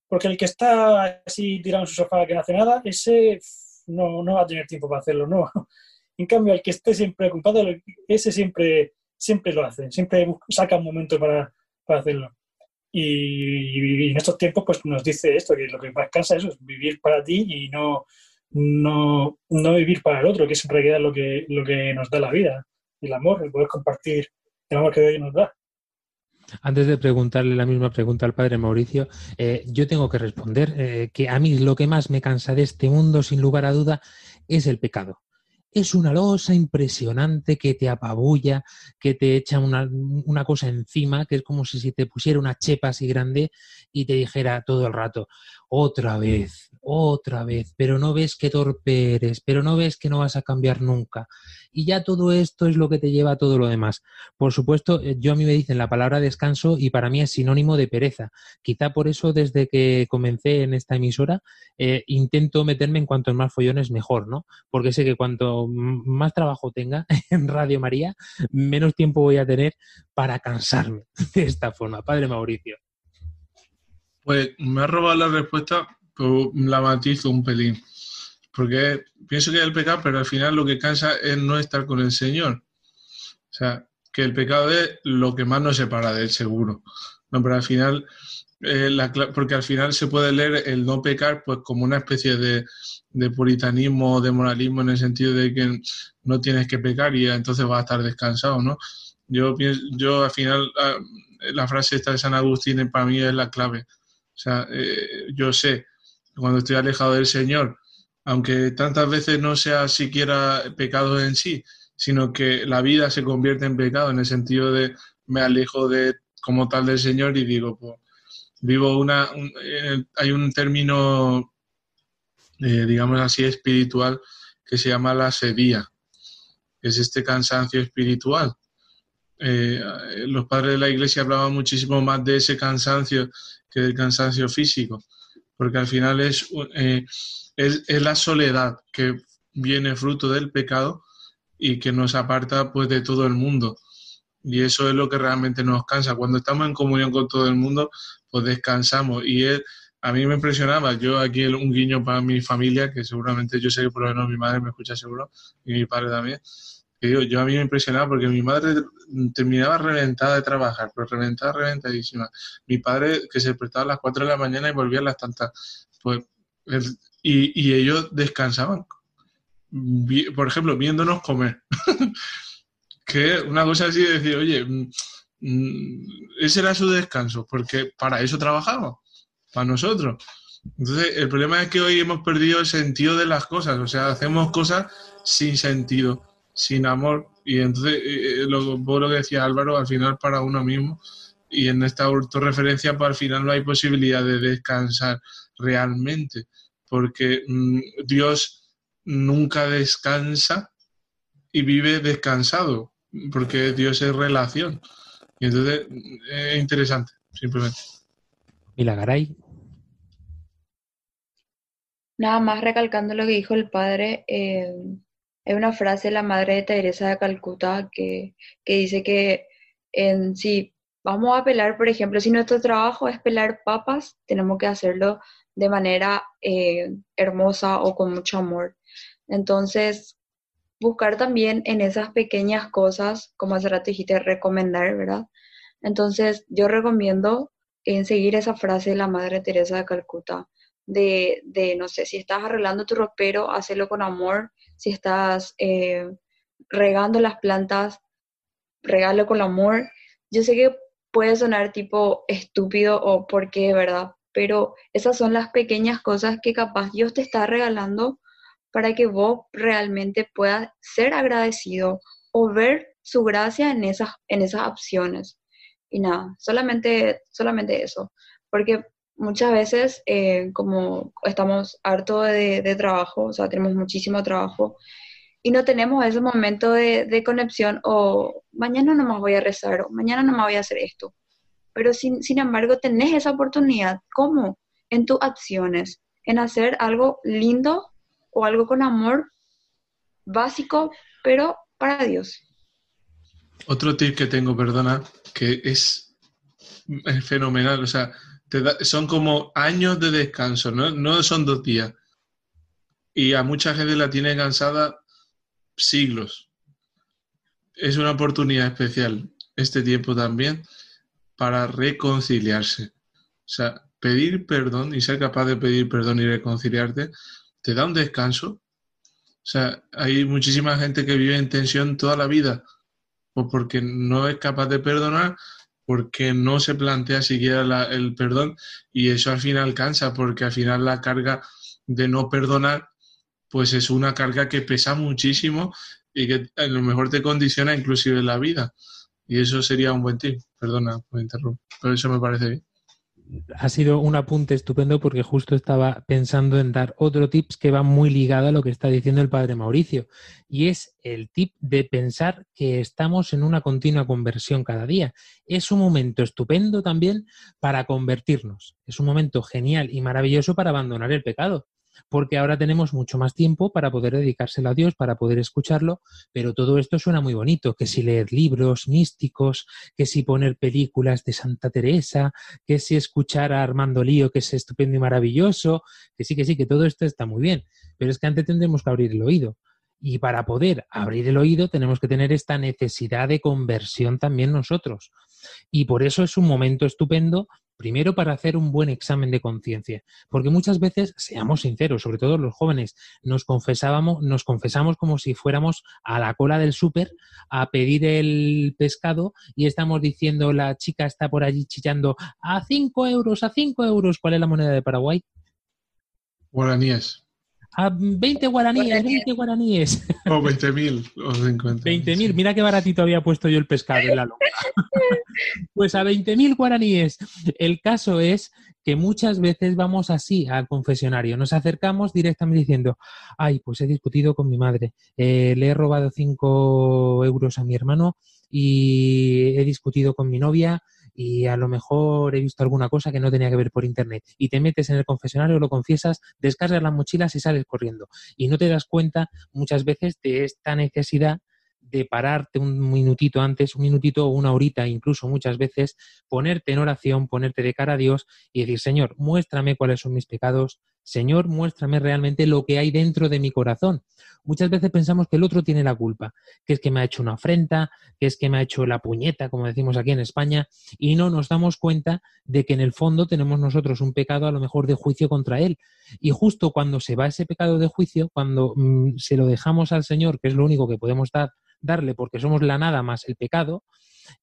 Porque el que está así tirado en su sofá que no hace nada, ese no, no va a tener tiempo para hacerlo, no. En cambio, el que esté siempre ocupado, ese siempre siempre lo hacen, siempre saca un momento para, hacerlo. Y, en estos tiempos pues nos dice esto, que lo que más cansa es vivir para ti y no, no, no, vivir para el otro, que es en realidad lo que, lo que nos da la vida, el amor, el poder compartir el amor que Dios nos da. Antes de preguntarle la misma pregunta al padre Mauricio, eh, yo tengo que responder eh, que a mí lo que más me cansa de este mundo, sin lugar a duda, es el pecado es una losa impresionante que te apabulla, que te echa una, una, cosa encima, que es como si te pusiera una chepa así grande y te dijera todo el rato, otra vez, otra vez, pero no ves que torpe eres, pero no ves que no vas a cambiar nunca. Y ya todo esto es lo que te lleva a todo lo demás. Por supuesto, eh, yo a mí me dicen la palabra descanso y para mí es sinónimo de pereza. Quizá por eso desde que comencé en esta emisora eh, intento meterme en cuantos más follones mejor, ¿no? Porque sé que cuanto más trabajo tenga en Radio María, menos tiempo voy a tener para cansarme de esta forma. Padre Mauricio. Pues me ha robado la respuesta, pero la matizo un pelín. Porque pienso que es el pecado, pero al final lo que cansa es no estar con el Señor. O sea, que el pecado es lo que más nos separa del seguro. No, pero al final, eh, porque al final se puede leer el no pecar pues como una especie de, de puritanismo o de moralismo en el sentido de que no tienes que pecar y entonces vas a estar descansado, ¿no? Yo pienso, yo al final ah, la frase esta de San Agustín para mí es la clave. O sea, eh, yo sé, cuando estoy alejado del Señor, aunque tantas veces no sea siquiera pecado en sí, sino que la vida se convierte en pecado en el sentido de me alejo de como tal del Señor y digo, pues, vivo una, eh, hay un término, eh, digamos así, espiritual que se llama la sedía, que es este cansancio espiritual. los padres de la iglesia hablaban muchísimo más de ese cansancio que del cansancio físico, porque al final es, eh, es, es, la soledad que viene fruto del pecado y que nos aparta pues de todo el mundo. Y eso es lo que realmente nos cansa. Cuando estamos en comunión con todo el mundo, pues descansamos. Y a mí me impresionaba, yo aquí un guiño para mi familia, que seguramente yo sé que por lo menos mi madre me escucha seguro, y mi padre también, yo, a mí me impresionaba porque mi madre terminaba reventada de trabajar, pero reventada, reventadísima. Mi padre que se despertaba a las 4 de la mañana y volvía a las tantas. Pues, y, y ellos descansaban. Por ejemplo, viéndonos comer. que una cosa así de decir, oye, mm, mm, ese era su descanso, porque para eso trabajaba, para nosotros. Entonces, el problema es que hoy hemos perdido el sentido de las cosas, o sea, hacemos cosas sin sentido sin amor. Y entonces, eh, eh, lo, lo que decía Álvaro, al final para uno mismo, y en esta autorreferencia, pues al final no hay posibilidad de descansar realmente, porque mm, Dios nunca descansa y vive descansado, porque Dios es relación. Y entonces es interesante, simplemente. ¿Y la Garay? Nada más recalcando lo que dijo el padre, eh, es una frase de la Madre de Teresa de Calcuta que, dice que en, si vamos a pelar, por ejemplo, si nuestro trabajo es pelar papas, tenemos que hacerlo de manera eh, hermosa o con mucho amor. Entonces, buscar también en esas pequeñas cosas, como hace rato dijiste, recomendar, ¿verdad? Entonces, yo recomiendo en seguir esa frase de la Madre Teresa de Calcuta, de, de, no sé, si estás arreglando tu ropero, hacerlo con amor, si estás eh, regando las plantas, regalo con amor. Yo sé que puede sonar tipo estúpido o porque, ¿verdad? Pero esas son las pequeñas cosas que capaz Dios te está regalando para que vos realmente puedas ser agradecido o ver su gracia en esas, en esas opciones. Y nada, solamente, solamente eso. Porque muchas veces, eh, como estamos harto de, trabajo, o sea, tenemos muchísimo trabajo, y no tenemos ese momento de, conexión o mañana no más voy a rezar o mañana no más voy a hacer esto. Pero sin, sin embargo, tenés esa oportunidad. ¿Cómo? En tus acciones, en hacer algo lindo o algo con amor básico, pero para Dios. Otro tip que tengo, perdona, que es fenomenal. O sea, son como años de descanso, ¿no? no son dos días. Y a mucha gente la tiene cansada siglos. Es una oportunidad especial este tiempo también para reconciliarse. O sea, pedir perdón y ser capaz de pedir perdón y reconciliarte te da un descanso. O sea, hay muchísima gente que vive en tensión toda la vida, o porque no es capaz de perdonar porque no se plantea siquiera el perdón y eso al final cansa porque al final la carga de no perdonar pues es una carga que pesa muchísimo y que a lo mejor te condiciona inclusive la vida. Y eso sería un buen tip. Perdona por interrumpir pero eso me parece bien ha sido un apunte estupendo porque justo estaba pensando en dar otro tips que va muy ligado a lo que está diciendo el padre Mauricio y es el tip de pensar que estamos en una continua conversión cada día. Es un momento estupendo también para convertirnos. Es un momento genial y maravilloso para abandonar el pecado porque ahora tenemos mucho más tiempo para poder dedicárselo a Dios, para poder escucharlo, pero todo esto suena muy bonito, que si leer libros místicos, que si poner películas de Santa Teresa, que si escuchar a Armando Lío, que es estupendo y maravilloso, que sí, que sí, que todo esto está muy bien, pero es que antes tendremos que abrir el oído. Y para poder abrir el oído tenemos que tener esta necesidad de conversión también nosotros. Y por eso es un momento estupendo Primero para hacer un buen examen de conciencia, porque muchas veces, seamos sinceros, sobre todo los jóvenes, nos confesábamos, nos confesamos como si fuéramos a la cola del súper a pedir el pescado y estamos diciendo la chica está por allí chillando a cinco euros, a cinco euros, ¿cuál es la moneda de Paraguay? Guaraníes. A 20 guaraníes, 20 guaraníes. O 20.000 o 50. 20.000, mira qué baratito había puesto yo el pescado en la loca. pues a 20.000 guaraníes. El caso es que muchas veces vamos así al confesionario, nos acercamos directamente diciendo, ay, pues he discutido con mi madre, eh, le he robado 5 euros a mi hermano y he discutido con mi novia y a lo mejor he visto alguna cosa que no tenía que ver por internet y te metes en el confesionario, lo confiesas, descargas las mochilas y sales corriendo. Y no te das cuenta muchas veces de esta necesidad de pararte un minutito antes, un minutito o una horita, incluso muchas veces, ponerte en oración, ponerte de cara a Dios y decir, Señor, muéstrame cuáles son mis pecados, Señor, muéstrame realmente lo que hay dentro de mi corazón. Muchas veces pensamos que el otro tiene la culpa, que es que me ha hecho una afrenta, que es que me ha hecho la puñeta, como decimos aquí en España, y no nos damos cuenta de que en el fondo tenemos nosotros un pecado a lo mejor de juicio contra él. Y justo cuando se va ese pecado de juicio, cuando mm, se lo dejamos al Señor, que es lo único que podemos dar, darle porque somos la nada más el pecado,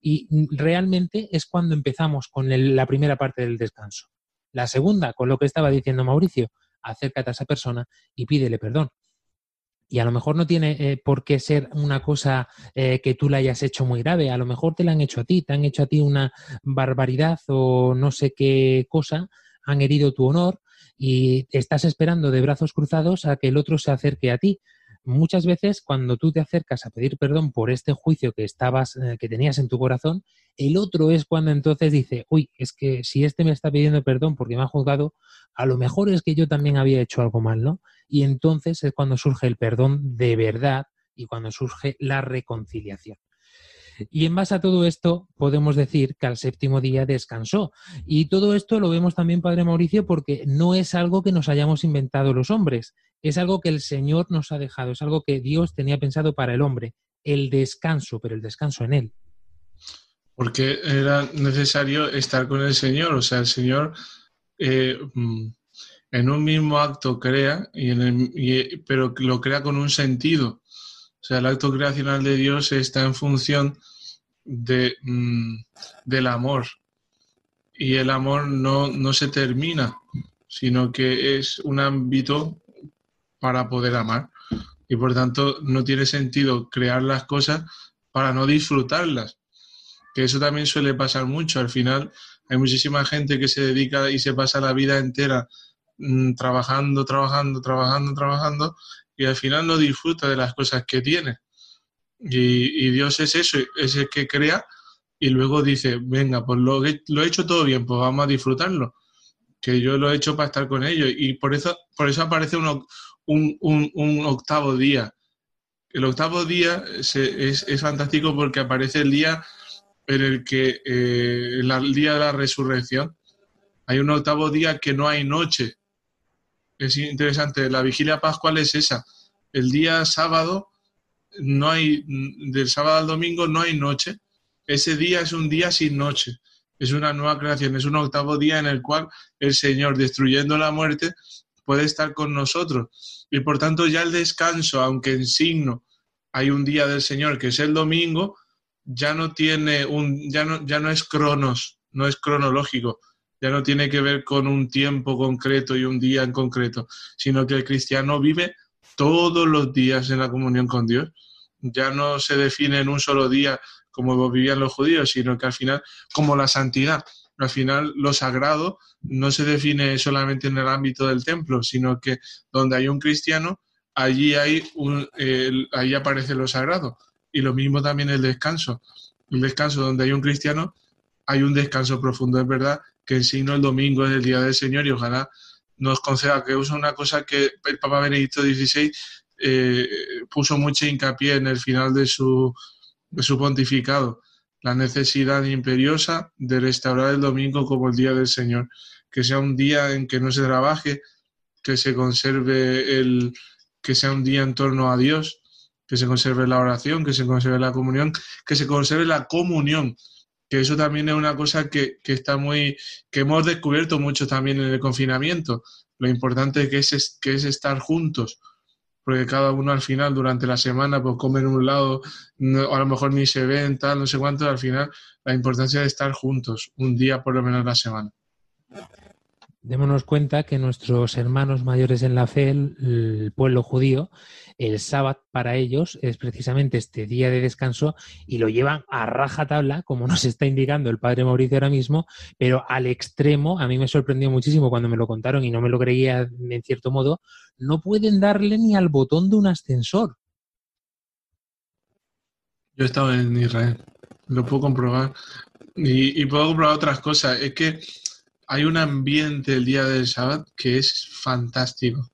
y realmente es cuando empezamos con la primera parte del descanso. La segunda, con lo que estaba diciendo Mauricio, acércate a esa persona y pídele perdón. Y a lo mejor no tiene eh, por qué ser una cosa eh, que tú le hayas hecho muy grave, a lo mejor te la han hecho a ti, te han hecho a ti una barbaridad o no sé qué cosa, han herido tu honor y estás esperando de brazos cruzados a que el otro se acerque a ti muchas veces cuando tú te acercas a pedir perdón por este juicio que estabas, eh, que tenías en tu corazón, el otro es cuando entonces dice, uy, es que si este me está pidiendo perdón porque me ha juzgado, a lo mejor es que yo también había hecho algo mal, ¿no? Y entonces es cuando surge el perdón de verdad y cuando surge la reconciliación. Y en base a todo esto, podemos decir que al séptimo día descansó. Y todo esto lo vemos también, Padre Mauricio, porque no es algo que nos hayamos inventado los hombres, es algo que el Señor nos ha dejado, es algo que Dios tenía pensado para el hombre, el descanso, pero el descanso en Él. Porque era necesario estar con el Señor, o sea, el Señor eh, mm, en un mismo acto crea, y en pero lo crea con un sentido. O sea, el acto creacional de Dios está en función de, mm, del amor. Y el amor no, no se termina, sino que es un ámbito para poder amar. Y por tanto no tiene sentido crear las cosas para no disfrutarlas. Que eso también suele pasar mucho. Al final hay muchísima gente que se dedica y se pasa la vida entera mm, trabajando, trabajando, trabajando, trabajando y al final no disfruta de las cosas que tiene. Y, Dios es eso, es el que crea y luego dice, venga, pues lo, lo he hecho todo bien, pues vamos a disfrutarlo. Que yo lo he hecho para estar con ellos. Y por eso, por eso aparece uno, un, un, octavo día. El octavo día es, es, fantástico porque aparece el día en el que, eh, el día de la resurrección, hay un octavo día que no hay noche. Es interesante, la vigilia pascual es esa. El día sábado no hay, del sábado al domingo no hay noche. Ese día es un día sin noche. Es una nueva creación, es un octavo día en el cual el Señor, destruyendo la muerte, puede estar con nosotros. Y por tanto ya el descanso, aunque en signo hay un día del Señor que es el domingo, ya no tiene un, ya no, ya no es cronos, no es cronológico, ya no tiene que ver con un tiempo concreto y un día en concreto, sino que el cristiano vive todos los días en la comunión con Dios. Ya no se define en un solo día como vivían los judíos, sino que al final, como la santidad, al final lo sagrado no se define solamente en el ámbito del templo, sino que donde hay un cristiano, allí, hay un, allí aparece lo sagrado. Y lo mismo también el descanso. El descanso donde hay un cristiano, hay un descanso profundo. Es verdad que en signo el domingo es el día del Señor y ojalá nos conceda que usa una cosa que el Papa Benedicto XVI eh, puso mucho hincapié en el final de su, de su pontificado, la necesidad imperiosa de restaurar el domingo como el día del Señor, que sea un día en que no se trabaje, que se conserve el, que sea un día en torno a Dios, que se conserve la oración, que se conserve la comunión, que se conserve la comunión, que eso también es una cosa que, está muy, que hemos descubierto mucho también en el confinamiento, lo importante que es, que es estar juntos, porque cada uno al final durante la semana pues come en un lado, o a lo mejor ni se ven, tal, no sé cuánto, al final la importancia de estar juntos, un día por lo menos la semana démonos cuenta que nuestros hermanos mayores en la fe, el, pueblo judío, el sábado para ellos es precisamente este día de descanso y lo llevan a raja tabla, como nos está indicando el padre Mauricio ahora mismo, pero al extremo, a mí me sorprendió muchísimo cuando me lo contaron y no me lo creía en cierto modo, no pueden darle ni al botón de un ascensor. Yo he estado en Israel, lo puedo comprobar y, y puedo comprobar otras cosas. Es que hay un ambiente el día del sábado que es fantástico.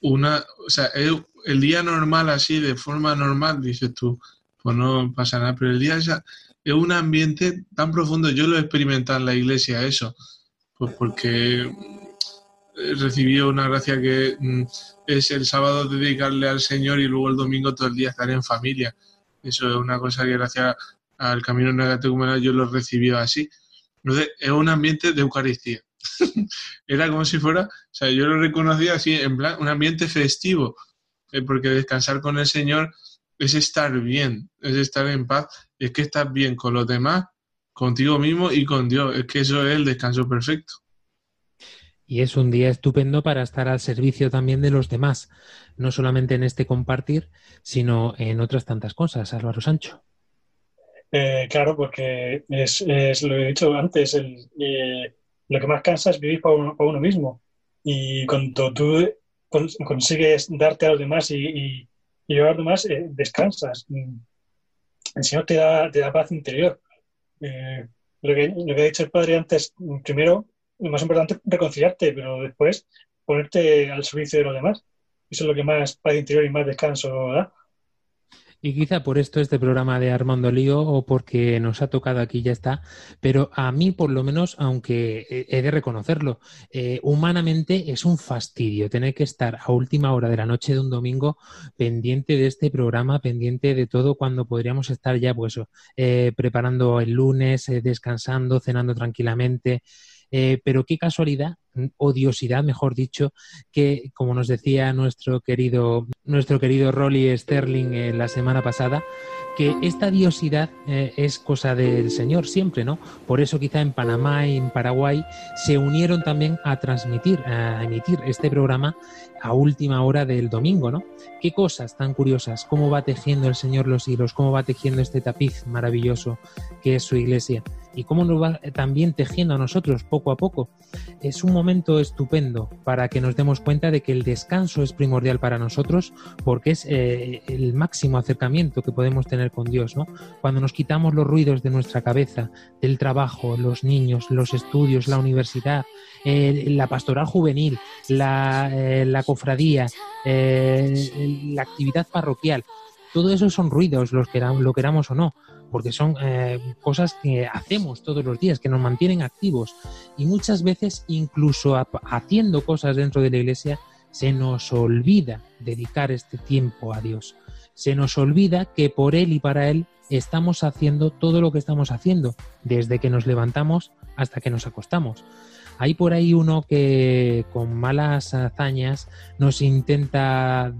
Una, o sea, el, día normal así, de forma normal, dices tú, pues no pasa nada, pero el día es, es un ambiente tan profundo, yo lo he experimentado en la iglesia, eso, pues porque he recibido una gracia que mm, es el sábado dedicarle al Señor y luego el domingo todo el día estar en familia. Eso es una cosa que gracias al camino negativo yo lo he recibido así. Entonces, es un ambiente de Eucaristía. Era como si fuera, o sea, yo lo reconocía así, en plan, un ambiente festivo, eh, porque descansar con el Señor es estar bien, es estar en paz, es que estás bien con los demás, contigo mismo y con Dios, es que eso es el descanso perfecto. Y es un día estupendo para estar al servicio también de los demás, no solamente en este compartir, sino en otras tantas cosas, Álvaro Sancho. Eh, claro, porque es, lo he dicho antes, eh, lo que más cansa es vivir para uno, mismo. Y cuando tú consigues darte a los demás y, y, llevar a los demás, eh, descansas. El Señor te da, te da paz interior. lo, que, lo que ha dicho el Padre antes, primero, lo más importante es reconciliarte, pero después ponerte al servicio de los demás. Eso es lo que más paz interior y más descanso da. Y quizá por esto este programa de Armando Lío o porque nos ha tocado aquí ya está, pero a mí por lo menos, aunque he de reconocerlo, eh, humanamente es un fastidio tener que estar a última hora de la noche de un domingo pendiente de este programa, pendiente de todo cuando podríamos estar ya pues eh, preparando el lunes, eh, descansando, cenando tranquilamente. Eh, pero qué casualidad, odiosidad, mejor dicho, que como nos decía nuestro querido, nuestro querido Rolly Sterling en la semana pasada, que esta diosidad eh, es cosa del Señor siempre, ¿no? Por eso quizá en Panamá y en Paraguay se unieron también a transmitir, a emitir este programa a última hora del domingo, ¿no? Qué cosas tan curiosas, cómo va tejiendo el Señor los hilos, cómo va tejiendo este tapiz maravilloso que es su iglesia y cómo nos va también tejiendo a nosotros poco a poco. Es un momento estupendo para que nos demos cuenta de que el descanso es primordial para nosotros porque es eh, el máximo acercamiento que podemos tener con Dios, ¿no? Cuando nos quitamos los ruidos de nuestra cabeza, del trabajo, los niños, los estudios, la universidad, la pastoral juvenil, la, eh, cofradía, eh, la actividad parroquial, todo eso son ruidos, los que lo queramos o no porque son eh, cosas que hacemos todos los días, que nos mantienen activos. Y muchas veces, incluso haciendo cosas dentro de la iglesia, se nos olvida dedicar este tiempo a Dios. Se nos olvida que por Él y para Él estamos haciendo todo lo que estamos haciendo, desde que nos levantamos hasta que nos acostamos. Hay por ahí uno que con malas hazañas nos intenta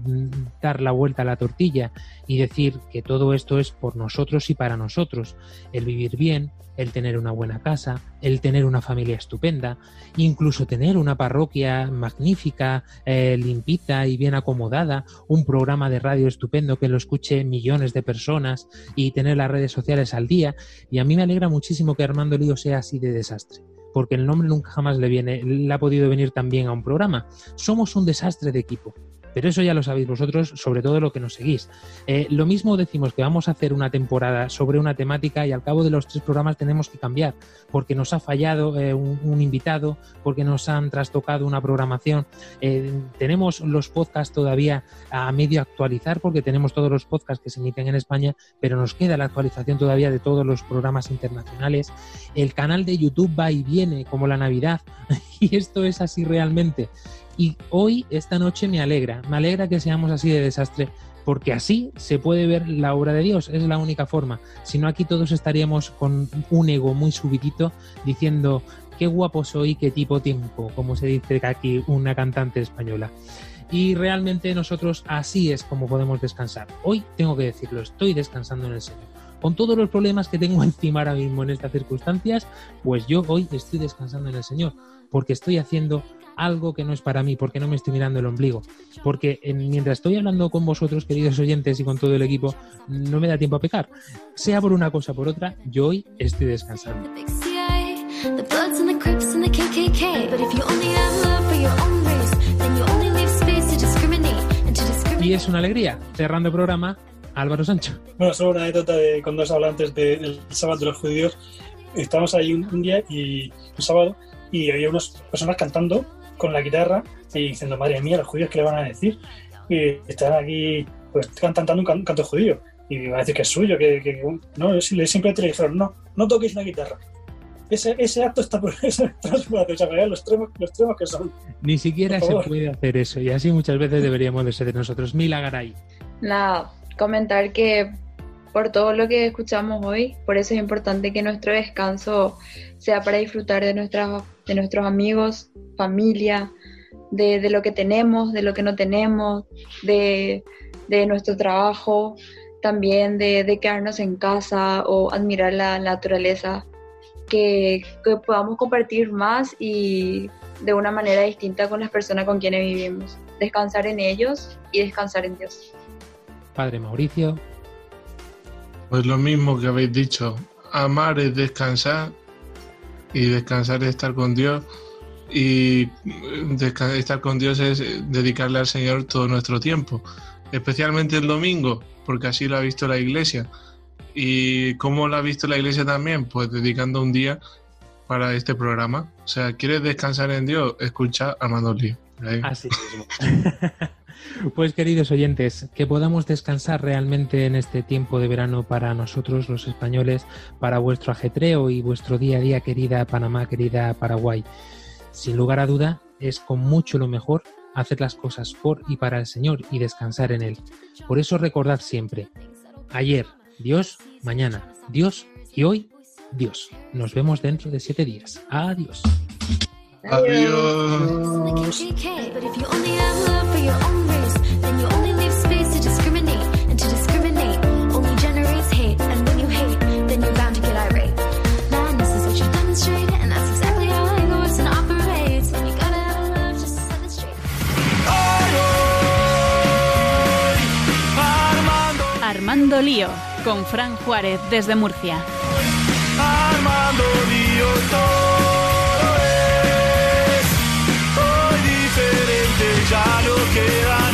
dar la vuelta a la tortilla y decir que todo esto es por nosotros y para nosotros. El vivir bien, el tener una buena casa, el tener una familia estupenda, incluso tener una parroquia magnífica, eh, limpita y bien acomodada, un programa de radio estupendo que lo escuche millones de personas y tener las redes sociales al día. Y a mí me alegra muchísimo que Armando Lío sea así de desastre porque el nombre nunca jamás le viene, le ha podido venir también a un programa. Somos un desastre de equipo. Pero eso ya lo sabéis vosotros, sobre todo lo que nos seguís. Eh, lo mismo decimos que vamos a hacer una temporada sobre una temática y al cabo de los tres programas tenemos que cambiar, porque nos ha fallado eh, un, invitado, porque nos han trastocado una programación. Eh, tenemos los podcasts todavía a medio actualizar, porque tenemos todos los podcasts que se emiten en España, pero nos queda la actualización todavía de todos los programas internacionales. El canal de YouTube va y viene como la Navidad, y esto es así realmente. Y hoy, esta noche, me alegra, me alegra que seamos así de desastre, porque así se puede ver la obra de Dios, es la única forma. Si no, aquí todos estaríamos con un ego muy subidito diciendo, qué guapo soy, qué tipo tiempo, como se dice aquí una cantante española. Y realmente nosotros así es como podemos descansar. Hoy tengo que decirlo, estoy descansando en el Señor. Con todos los problemas que tengo encima ahora mismo en estas circunstancias, pues yo hoy estoy descansando en el Señor, porque estoy haciendo algo que no es para mí, porque no me estoy mirando el ombligo. Porque mientras estoy hablando con vosotros, queridos oyentes, y con todo el equipo, no me da tiempo a pecar. Sea por una cosa o por otra, yo hoy estoy descansando. Y es una alegría, cerrando el programa, Álvaro Sancho. Bueno, solo una anécdota de cuando os habla antes del sábado de los judíos. Estábamos ahí un, día y un sábado y había unas personas cantando con la guitarra y diciendo, madre mía, los judíos, ¿qué le van a decir? Y están aquí, pues cantando un, canto judío. Y van a decir que es suyo, que, que no, simplemente le dijeron, no, no toquéis la guitarra. Ese, ese acto está por transformación, los extremos, los extremos que son. Ni siquiera se puede hacer eso, y así muchas veces deberíamos de ser de nosotros. Mila Garay. Nada, comentar que por todo lo que escuchamos hoy, por eso es importante que nuestro descanso sea para disfrutar de, nuestras, de nuestros amigos, familia, de, lo que tenemos, de lo que no tenemos, de, nuestro trabajo, también de, quedarnos en casa o admirar la, naturaleza, que, que, podamos compartir más y de una manera distinta con las personas con quienes vivimos. Descansar en ellos y descansar en Dios. Padre Mauricio. Pues lo mismo que habéis dicho, amar es descansar y descansar es estar con Dios y estar con Dios es dedicarle al Señor todo nuestro tiempo, especialmente el domingo, porque así lo ha visto la iglesia. ¿Y cómo lo ha visto la iglesia también? Pues dedicando un día para este programa. O sea, ¿quieres descansar en Dios? Escucha a Manolí. Así mismo. Pues queridos oyentes, que podamos descansar realmente en este tiempo de verano para nosotros los españoles, para vuestro ajetreo y vuestro día a día, querida Panamá, querida Paraguay. Sin lugar a duda, es con mucho lo mejor hacer las cosas por y para el Señor y descansar en Él. Por eso recordad siempre, ayer, Dios, mañana, Dios y hoy, Dios. Nos vemos dentro de siete días. Adiós. Adiós. Armando Lío, con Fran Juárez desde Murcia. Armando Lío todo es, hoy diferente ya no queda.